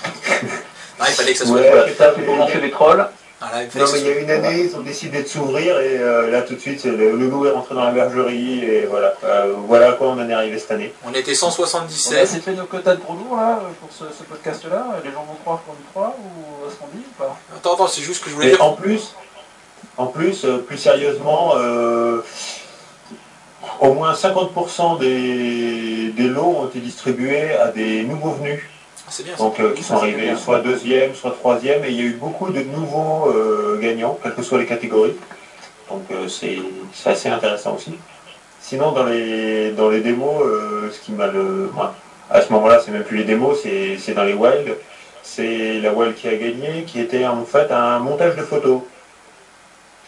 *laughs* Ah, il fallait que ça soit. Ouais. Ça, c'est pour lancer les trolls. Voilà, il fallait Non, mais il y a une année, ils ont décidé de s'ouvrir et euh, là tout de suite, le, le loup est rentré dans la bergerie et voilà. Euh, voilà à quoi on en est arrivé cette année. On était On a 177. fait nos quotas de gros lourds là, pour ce, ce podcast-là. Les gens vont croire qu'on y croit ou est-ce qu'on dit ou pas? Attends, attends, c'est juste que je voulais Et dire. en plus, en plus, euh, plus sérieusement, euh, au moins 50% des, des lots ont été distribués à des nouveaux venus. Bien ça. donc euh, qui sont arrivés bien. soit deuxième, soit troisième, et il y a eu beaucoup de nouveaux euh, gagnants, quelles que soient les catégories. Donc euh, c'est assez intéressant aussi. Sinon dans les dans les démos, euh, ce qui m'a le. à ce moment-là, c'est même plus les démos, c'est c'est dans les wild. C'est la wild qui a gagné, qui était en fait un montage de photos.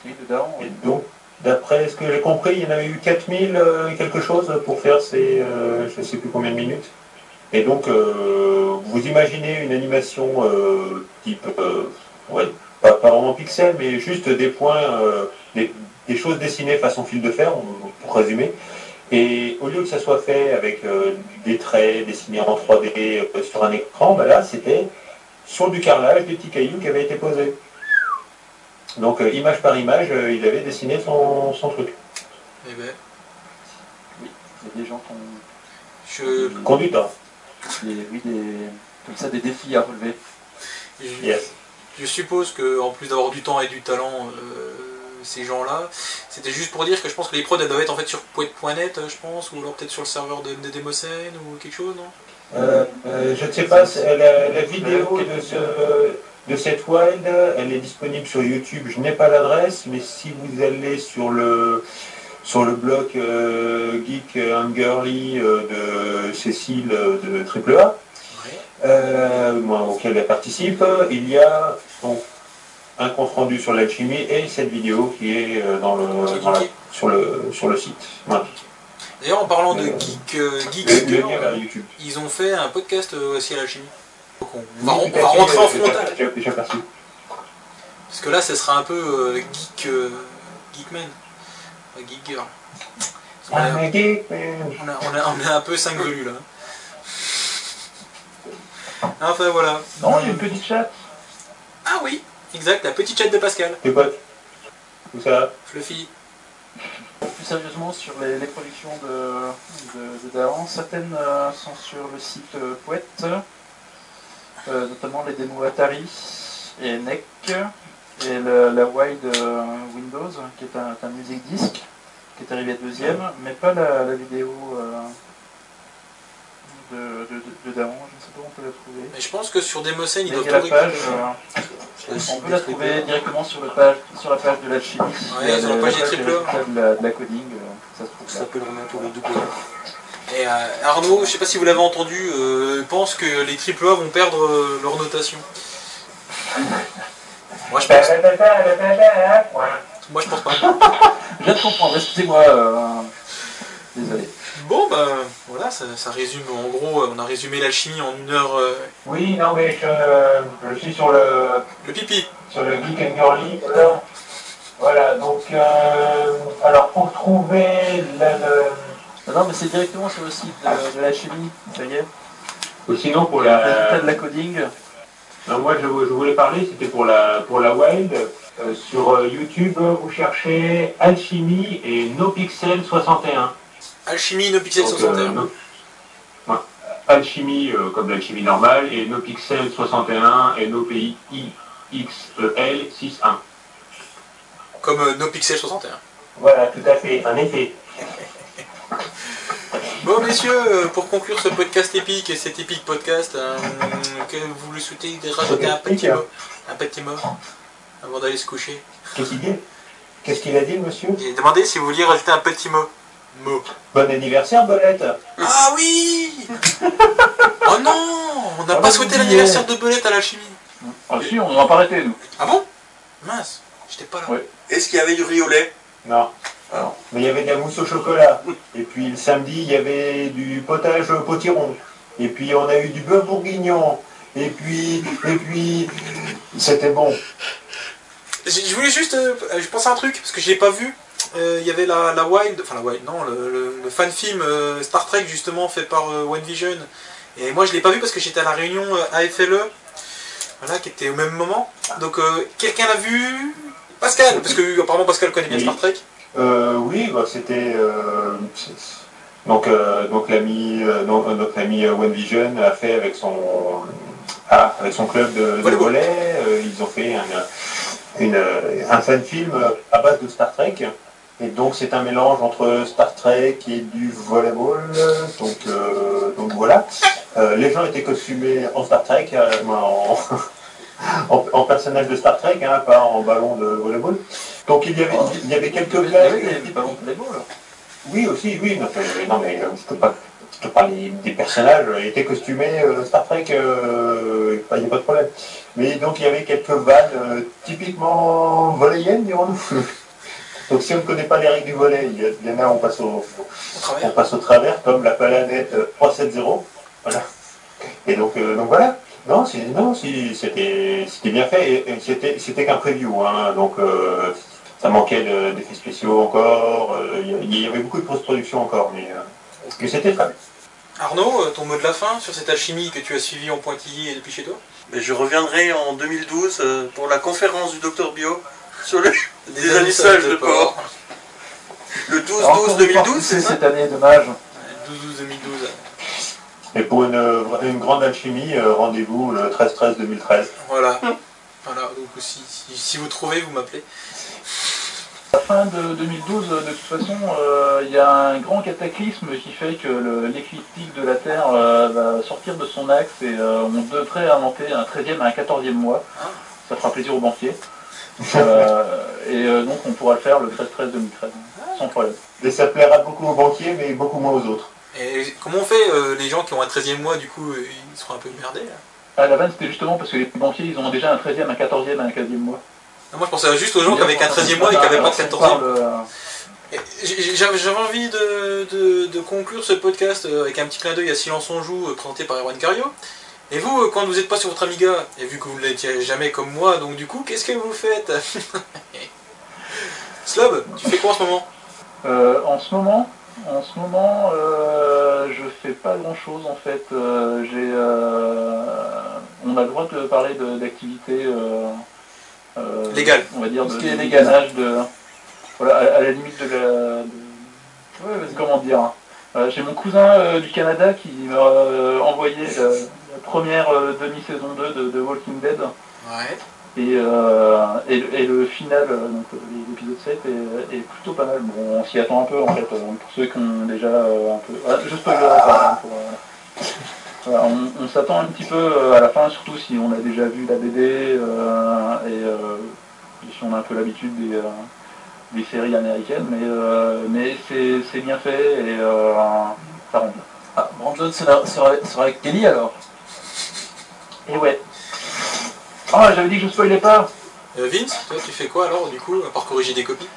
Oui, dedans. Et donc, d'après ce que j'ai compris, il y en avait eu 4000 euh, et quelque chose pour faire ces euh, je ne sais plus combien de minutes. Et donc, euh, vous imaginez une animation euh, type, euh, ouais, pas, pas vraiment pixel, mais juste des points, euh, des, des choses dessinées façon fil de fer, on- pour résumer. Et au lieu que ça soit fait avec euh, des traits dessinés en 3D euh, sur un écran, bah là, c'était sur du carrelage, des petits cailloux qui avaient été posés. Donc, euh, image par image, euh, il avait dessiné son, son truc. Eh ben, Il y a des gens qui ont je, Conduite, des, oui, des, comme ça, des défis à relever. je- Yes. je suppose que en plus d'avoir du temps et du talent, euh, ces gens-là, c'était juste pour dire que je pense que les prods elles doivent être en fait sur poète.net, je pense, ou alors peut-être sur le serveur de, Demoscène ou quelque chose, non? Euh, euh, je ne sais pas, la, la vidéo de, ce, de cette wild, elle est disponible sur YouTube. Je n'ai pas l'adresse, mais si vous allez sur le sur le blog euh, Geek and Girly euh, de Cécile euh, de AAA, euh, auquel elle participe, il y a donc, un compte rendu sur l'alchimie et cette vidéo qui est dans le, Sur dans la- Geeky. sur le, sur le site. D'ailleurs, en parlant de Geek, Geek Girl, ils ont fait un podcast aussi à la chimie. Donc on va, on va rentrer en frontal. Parce que là, ce sera un peu geek, geekman, geek girl. On Ah, a, on a- on a- on a un peu 5 velus là. Enfin voilà. Non, a une petite chatte. Ah oui, exact, la petite chatte de Pascal. Tes potes Où ça Fluffy. Plus sérieusement, sur les, les productions de, de, de Dahan, certaines euh, sont sur le site euh, Poète, euh, notamment les démos Atari et NEC, et le- la Wild euh, Windows, qui est un, un music disc, qui est arrivé deuxième, mais pas la, la vidéo euh, de, de, Dahan, je ne sais pas où on peut la trouver. Mais je pense que sur Demoscène, il y a tout la page, récupérer. euh, on peut la trouver directement sur, le page, sur la page de l'alchimie. Ouais, Il y a sur la page des triple de la, de la coding, ça se trouve Ça s'appelle pour le double. Et euh, Arnaud, je sais pas si vous l'avez entendu, euh, pense que les AAA vont perdre euh, leur notation. *laughs* Moi je pense, moi je pense pas. *laughs* Je viens de comprendre, excusez-moi. euh, Désolé. Bon ben voilà, ça, ça résume en gros, euh, on a résumé l'alchimie en une heure. euh, Oui, non, mais je, je suis sur le, le pipi. sur le Geek and Girly. là. Voilà, donc, euh, alors pour trouver le, le- Non, non, mais c'est directement sur le site de, de la chimie, ça y est. ou sinon pour Les résultats la. de la coding. Non, moi, je, je voulais parler, c'était pour la, pour la Wild. Euh, sur euh, YouTube, vous cherchez Alchimie et NoPixel 61. Alchimie NoPixel Donc, 61. euh, no- ouais. Alchimie euh, comme l'alchimie normale et NoPixel 61 et NoPixel 61. Comme euh, NoPixel 61. Voilà, tout à fait, en effet. *laughs* Bon messieurs, euh, pour conclure ce podcast épique et cet épique podcast, euh, que vous le souhaitez de rajouter un petit mot, un petit mot avant d'aller se coucher. Qu'est-ce qu'il dit? Qu'est-ce qu'il a dit, monsieur? J'ai demandé si vous vouliez rajouter un petit mot. Mot. Bon anniversaire, Bolette Ah oui Oh non On n'a Ah pas souhaité l'anniversaire de Belette à l'alchimie. Ah si, on n'en a pas arrêté, nous. Ah bon? Mince, j'étais pas là. Ouais. Est-ce qu'il y avait du riz au lait? Non. Alors. Mais il y avait de la mousse au chocolat. Et puis le samedi, il y avait du potage au potiron. Et puis on a eu du bœuf bourguignon. Et puis, et puis, c'était bon. Je voulais juste, euh, je pensais à un truc, parce que je l'ai pas vu. Euh, Il y avait la, la Wild, enfin la Wild, non, le, le- le fan film euh, Star Trek justement fait par One Vision. Et moi je l'ai pas vu parce que j'étais à la réunion AFLE, voilà, qui était au même moment. Donc euh, quelqu'un l'a vu? Pascal, parce que apparemment Pascal connaît bien Oui. Star Trek. Euh, oui, bah, c'était. euh, donc, euh, donc l'ami, notre ami One Vision a fait avec son, ah, avec son club de, de euh, ils ont fait un, une, un fan film à base de Star Trek. Et donc c'est un mélange entre Star Trek et du volleyball. Donc, euh, donc voilà. Euh, les gens étaient costumés en Star Trek, euh, en, *laughs* en, en personnage de Star Trek, hein, pas en ballon de volleyball. Donc il y avait, il y avait quelques Il y avait blagues. des, des ballons de Playboy, là. Oui, aussi, oui. Non, mais, non, mais euh, je peux pas. Je te parle des, personnages, euh, ils étaient costumés euh, Star Trek, euh, il n'y a pas de problème. Mais donc il y avait quelques vannes euh, typiquement volleyennes, dirons-nous. *laughs* Donc si on ne connaît pas les règles du volet, il y, il en a, on passe au, Au on travers. passe au travers, comme la palanette euh, 370. Voilà. Et donc, euh, donc voilà. Non, c'est- non, si, c'était c'était bien fait. Et, et c'était c'était qu'un preview. hein. donc euh, ça manquait de- d'effets spéciaux encore. euh, Il y, avait beaucoup de post-production encore. Mais, euh, mais c'était très bien. Arnaud, euh, ton mot de la fin sur cette alchimie que tu as suivie en pointillé et depuis chez toi Mais je reviendrai en 2012 euh, pour la conférence du docteur Bio sur le *laughs* Des désalissage de porc. Le Alors, encore une fois, 12-12-2012, c'est cette année, dommage. 12-12-2012. Et pour une, une grande alchimie, rendez-vous le 13-13-2013. Voilà. voilà. si, si- si vous trouvez, vous m'appelez. À la fin de 2012, de toute façon, euh, il y a un grand cataclysme qui fait que l'écliptique de la Terre euh, va sortir de son axe et euh, on devrait inventer un 13e et un 14e mois. Ah. Ça fera plaisir aux banquiers. Euh, et euh, donc on pourra le faire le 13-13-2013, sans problème. Et ça plaira beaucoup aux banquiers, mais beaucoup moins aux autres. Et comment on fait euh, les gens qui ont un 13e mois, du coup, ils seront un peu merdés là? À la vanne, c'était justement parce que les banquiers, ils ont déjà un 13e, un 14e et un 15e mois. Non, Moi, je pensais juste aux gens qui avaient qu'un 13e mois et qui n'avaient pas de 14e. On parle, euh, Et j'ai- J'avais envie de, de- de conclure ce podcast euh, avec un petit clin d'œil à Silence on joue, euh, présenté par Erwan Cario. Et vous, euh, quand vous n'êtes pas sur votre Amiga, et vu que vous ne l'étiez jamais comme moi, donc du coup, qu'est-ce que vous faites *laughs* Slob, tu fais quoi en ce moment? Euh, en ce moment, en ce moment, euh, je fais pas grand chose en fait. Euh, j'ai, on a le droit de parler d'activités euh, Légales. On va dire Tout ce de, qui est de légal. dégannage de, voilà, à, à la limite de la, de- Ouais, comment dire. hein. Euh, j'ai mon cousin euh, du Canada qui m'a euh, envoyé la, la première euh, demi-saison 2 de, de Walking Dead. Ouais. Et, euh, et, le- et le final, donc l'épisode 7, est, est plutôt pas mal. Bon, on s'y attend un peu en fait, pour ceux qui ont déjà euh, un peu. Je spoilerai pas. pour, euh, voilà, on on s'attend un petit peu euh, à la fin, surtout si on a déjà vu la BD euh, et, euh, et si on a un peu l'habitude des, euh, des séries américaines, mais, euh, mais c'est c'est bien fait et euh, ça rend bien. Ah, Brandon sera, sera, sera avec Kelly alors? Et ouais. Ah, j'avais dit que je spoilais pas Euh, Vince, toi, tu fais quoi alors, du coup, à part corriger des copies?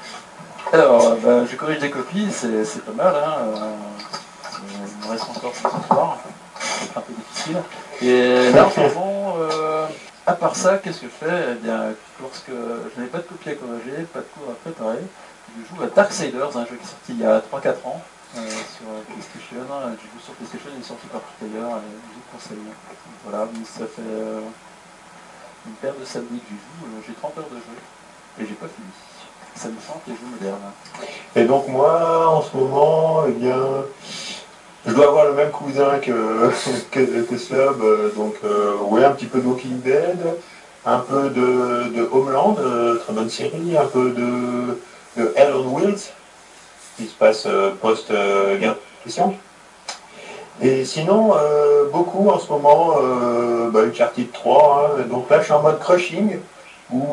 Alors, bah, je corrige des copies, c'est c'est pas mal. Hein. euh, il me reste encore ce soir, un peu difficile. Et là, en ce moment, euh, à part ça, qu'est-ce que je fais? Eh bien, lorsque je n'avais pas de copie à corriger, pas de cours à préparer, je joue à Darksiders, un jeu qui est sorti il y a 3-4 ans euh, sur PlayStation. Je joue sur PlayStation, il est sorti par Player et je vous conseille. Voilà, mais ça fait euh, une paire de samedis que j'ai 30 heures de jeu et j'ai pas fini. Ça me chante les jeux modernes. Et donc moi, en ce moment, eh bien, je dois avoir le même cousin que, *laughs* que, Slob, euh, donc euh, ouais, un petit peu de Walking Dead, un peu de, Homeland, euh, très bonne série, un peu de, Hell on Wheels, qui se passe euh, post-guerre. Et sinon, beaucoup en ce moment, bah, Uncharted 3, hein, donc là je suis en mode crushing, où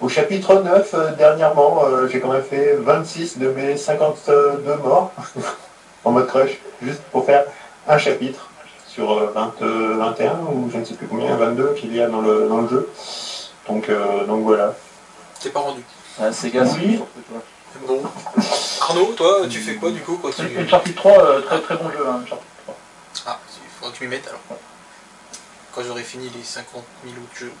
au chapitre 9, euh, dernièrement, j'ai quand même fait 26 de mes 52 morts *laughs* en mode crush, juste pour faire un chapitre sur euh, 20, euh, 21 ou je ne sais plus combien, 22 qu'il y a dans le, dans le jeu. Donc, euh, donc voilà. T'es pas rendu. Ah, c'est Oui. Bon. Arnaud, toi, tu fais quoi, du coup, quand tu... Uncharted 3, euh, très très bon jeu, hein, 3. Ah, il faudra que tu m'y mettes alors. Quand j'aurai fini les 50 000 autres jeux.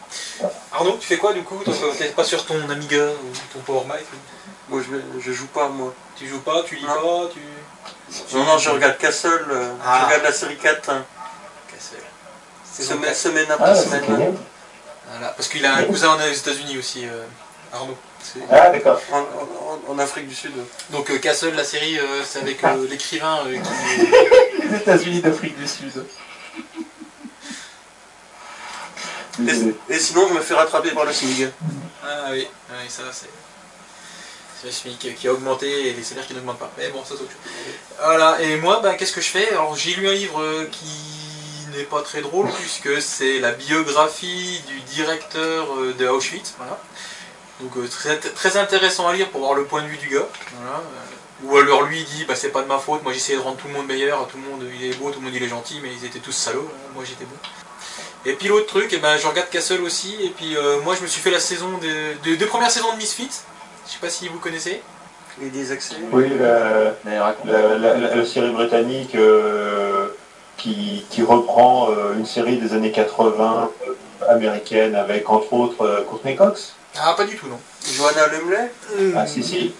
Arnaud, tu fais quoi du coup T'es pas sur ton Amiga ou ton Power Mac ou- Moi, je, vais- je joue pas, moi. Tu joues pas, tu lis Non. pas, tu. Non, non, je regarde Castle, euh, Ah. je regarde la série 4, hein. Saison semaine, 4. semaine après Ah, semaine. Voilà, parce qu'il a un cousin aux États-Unis aussi, euh, Arnaud. Ah d'accord. En, en- en Afrique du Sud. Donc euh, Castle, la série, euh, c'est avec euh, l'écrivain euh, qui. *laughs* Les États-Unis d'Afrique du Sud. Et, et sinon, je me fais rattraper par le SMIG. Ah oui, ah oui ça c'est. Qui a augmenté et les salaires qui n'augmentent pas. Mais bon, ça c'est. Voilà, et moi, ben, qu'est-ce que je fais? Alors j'ai lu un livre euh, qui n'est pas très drôle puisque c'est la biographie du directeur euh, de Auschwitz. Voilà. Donc euh, très, très intéressant à lire pour voir le point de vue du gars. Ou alors lui il dit bah c'est pas de ma faute, moi j'essayais de rendre tout le monde meilleur, tout le monde il est beau, tout le monde il est gentil, mais ils étaient tous salauds, hein, moi j'étais bon. Et puis l'autre truc, eh ben, je regarde Castle aussi, et puis moi je me suis fait la saison de, de- deux premières saisons de Misfits. Je sais pas si vous connaissez. Et des accès. Oui, la, la- la- la- la série britannique euh, qui, qui reprend euh, une série des années 80 euh, américaine avec entre autres euh, Courtney Cox. Ah pas du tout non. Johanna Lumley Ah si si.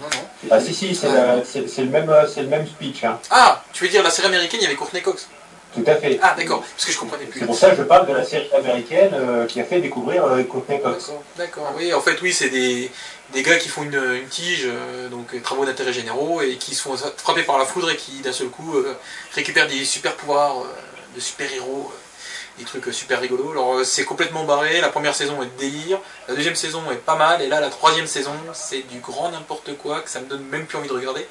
Non non. Ah si si, c'est la- c'est c'est le même c'est le même speech. hein. Ah, tu veux dire la série américaine, il y avait Courtney Cox. Tout à fait. Ah d'accord, parce que je comprenais plus. C'est pour ça que je parle de la série américaine euh, qui a fait découvrir euh, Courtney Cox. D'accord, d'accord. Oui, en fait, oui, c'est des, des gars qui font une, tige, euh, donc euh, travaux d'intérêt généraux, et qui se font frappés par la foudre et qui, d'un seul coup, euh, récupèrent des super pouvoirs de super-héros. des trucs super rigolos. Alors c'est complètement barré, la première saison est de délire, la deuxième saison est pas mal, et là la troisième saison c'est du grand n'importe quoi que ça me donne même plus envie de regarder.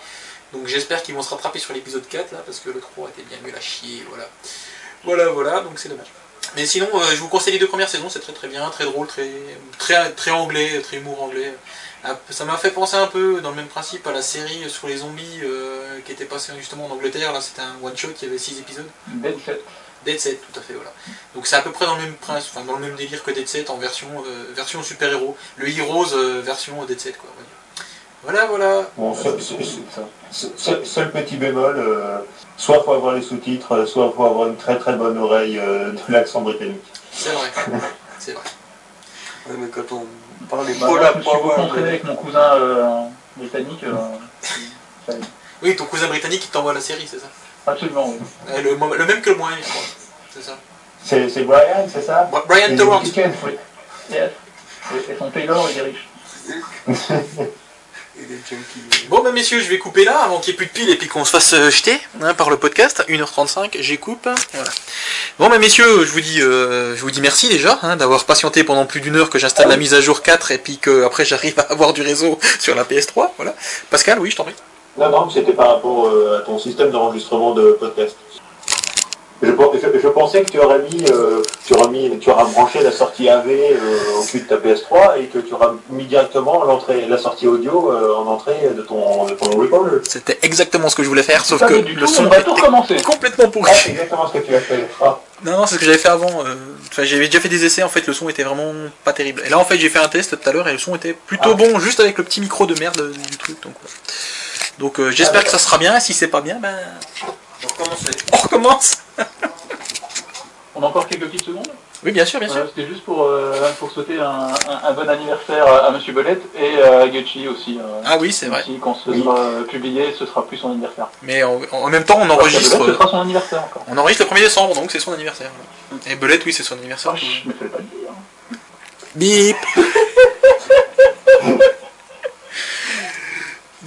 Donc j'espère qu'ils vont se rattraper sur l'épisode 4 là, parce que le 3 était bien nul à chier, voilà. Voilà, voilà, donc c'est dommage. Mais sinon, euh, je vous conseille les deux premières saisons, c'est très très bien, très drôle, très, très, très anglais, très humour anglais. Ça m'a fait penser un peu, dans le même principe, à la série sur les zombies euh, qui était passée justement en Angleterre. Là, c'était un one-shot qui avait 6 épisodes. Dead Set. Dead Set, tout à fait, voilà. Donc c'est à peu près dans le même principe, enfin, dans le même délire que Dead Set en version, euh, version super-héros. Le Heroes euh, version Dead Set, quoi. on va dire. Voilà, voilà. Bon, seul, seul- seul- seul- seul petit bémol, euh, soit faut avoir les sous-titres, euh, soit faut avoir une très très bonne oreille euh, de l'accent britannique. C'est vrai. *laughs* C'est vrai. Ouais, mais quand on parle des Bah, je me suis avec mon cousin euh, britannique. Oui, ton cousin britannique qui t'envoie la série, c'est ça? Absolument, oui. Le, le même que le moyen, je crois. C'est ça. C'est Brian, c'est ça? Bri- Brian Torrance. Oui. Yes. Et, et son Taylor, il est riche. *laughs* et les junkies. Bon bah messieurs, je vais couper là avant qu'il n'y ait plus de piles et puis qu'on se fasse euh, jeter hein, par le podcast. 1h35, j'ai coupe. Voilà. Bon bah messieurs, je vous dis, euh, je vous dis merci déjà hein, d'avoir patienté pendant plus d'une heure que j'installe la mise à jour 4 et puis que après j'arrive à avoir du réseau *laughs* sur la PS3. Voilà. Pascal, oui, je t'en prie. Non, non, c'était par rapport euh, à ton système d'enregistrement de podcast. Je, je- je pensais que tu aurais mis, euh, tu aurais mis, tu auras branché la sortie AV euh, au cul de ta PS3 et que tu auras mis directement l'entrée, la sortie audio euh, en entrée de ton, de ton recorder. C'était exactement ce que je voulais faire, sauf que le son était tout recommencer. complètement pourri. Ah, c'est exactement ce que tu as fait. Ah, Non, non, c'est ce que j'avais fait avant. euh, Enfin, j'avais déjà fait des essais, en fait, le son était vraiment pas terrible. Et là, en fait, j'ai fait un test tout à l'heure et le son était plutôt Ah. bon, juste avec le petit micro de merde du truc. Donc, donc j'espère Ah, que ça sera bien. Et si c'est pas bien, ben. On recommence. *laughs* On a encore quelques petites secondes Oui, bien sûr, bien sûr. Voilà, C'était juste pour, euh, pour souhaiter un, un- un bon anniversaire à, Monsieur Belette et à Gucci aussi. euh, Ah oui, c'est vrai. Quand ce Oui. sera euh, publié, ce sera plus son anniversaire. Mais en, en même temps, on que Belette, ce enregistre. sera son anniversaire encore. On enregistre le 1er décembre, donc c'est son anniversaire. Et Belette, oui, c'est son anniversaire. Ah, je me fais pas le dire. Bip *laughs*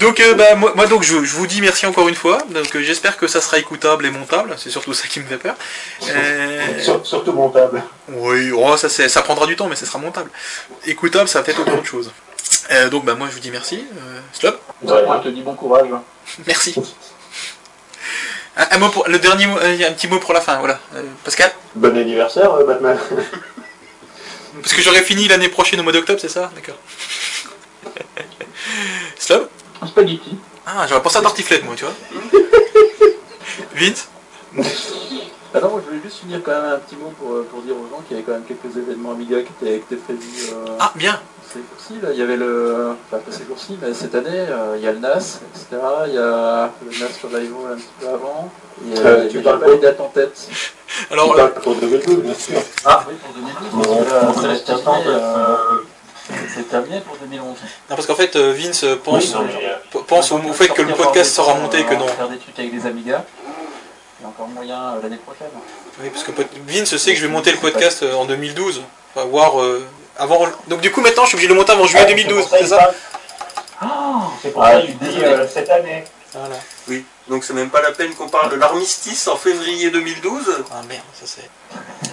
Donc euh, bah, moi, moi, donc je, je vous dis merci encore une fois. Donc euh, j'espère que ça sera écoutable et montable. C'est surtout ça qui me fait peur. Euh, sur- surtout montable. Oui, oh, ça, ça prendra du temps, mais ça sera montable. Écoutable, ça va peut-être autre chose. Donc bah moi je vous dis merci. Stop. Ouais. Moi, je te dis bon courage. Merci. Un, un mot pour le dernier mot, un petit mot pour la fin, voilà. Pascal Bon anniversaire, Batman. Parce que j'aurai fini l'année prochaine au mois d'octobre, c'est ça? D'accord. Stop. Spaghetti. Ah, j'aurais pensé à tartiflette, moi, tu vois. *laughs* Vince Ah non, moi, je voulais juste finir quand même un petit mot pour, euh, pour dire aux gens qu'il y avait quand même quelques événements Amiga qui étaient, qui étaient prévus euh, Ah, bien. ces jours-ci. Là. Il y avait le. Enfin, pas ces jours-ci, mais cette année, euh, il y a le NAS, etc. Il y a le NAS Survival un petit peu avant. Et, Euh, tu parles pas les dates en tête. Alors, Tu parles pour 2012, bien sûr. Ah oui, pour 2012, parce Bon, que là, on c'est terminé, euh, euh, pour 2011. non, parce qu'en fait, euh, Vince euh, pense, oui, non, mais, euh, pense au, au fait que le podcast sera monté et que non. Faire des trucs avec des Amigas. Il y a encore moyen euh, l'année prochaine. Oui, parce que Vince sait que je vais monter le podcast euh, en 2012. Enfin, voir euh, avant. Donc, du coup, maintenant, je suis obligé de le monter avant juillet ah, 2012, pour c'est ça C'est pour ça qu'il dit euh, cette année. Voilà. Oui, donc c'est même pas la peine qu'on parle de l'armistice en février 2012. Ah merde, ça c'est.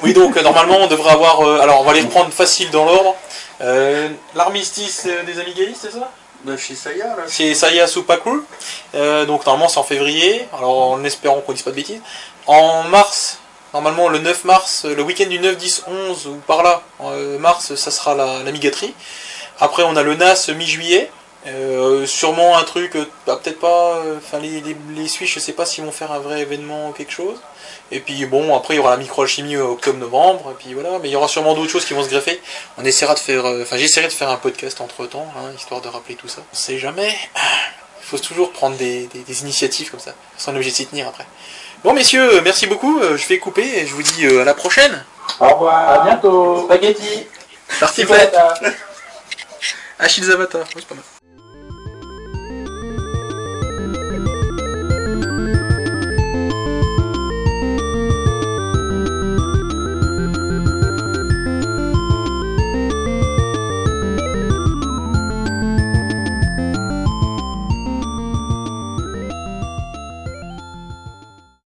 Oui, donc euh, normalement on devrait avoir. euh, alors on va les reprendre facile dans l'ordre. Euh, L'armistice des Amigaïstes, c'est ça? De chez Saya, là. C'est Saya Supaku. Euh, donc normalement c'est en février. Alors en espérant qu'on dise pas de bêtises. En mars, normalement le 9 mars, le week-end du 9, 10, 11 ou par là, mars, ça sera la, la migaterie. Après on a le NAS mi-juillet. Euh, sûrement un truc, euh, bah, peut-être pas. euh, Enfin les, les, les Suisses, je sais pas s'ils vont faire un vrai événement ou quelque chose. Et puis bon, après il y aura la microalchimie octobre-novembre, et puis voilà, mais il y aura sûrement d'autres choses qui vont se greffer. On essaiera de faire, euh, enfin j'essaierai de faire un podcast entre temps, histoire de rappeler tout ça. On sait jamais. Il faut toujours prendre des, des- des initiatives comme ça, sans obligé de s'y tenir après. Bon messieurs, merci beaucoup, euh, je vais couper et je vous dis euh, à la prochaine. Au revoir. À bientôt Spaghetti Tartiflette *laughs* Achille Zavata, Ouais, c'est pas mal.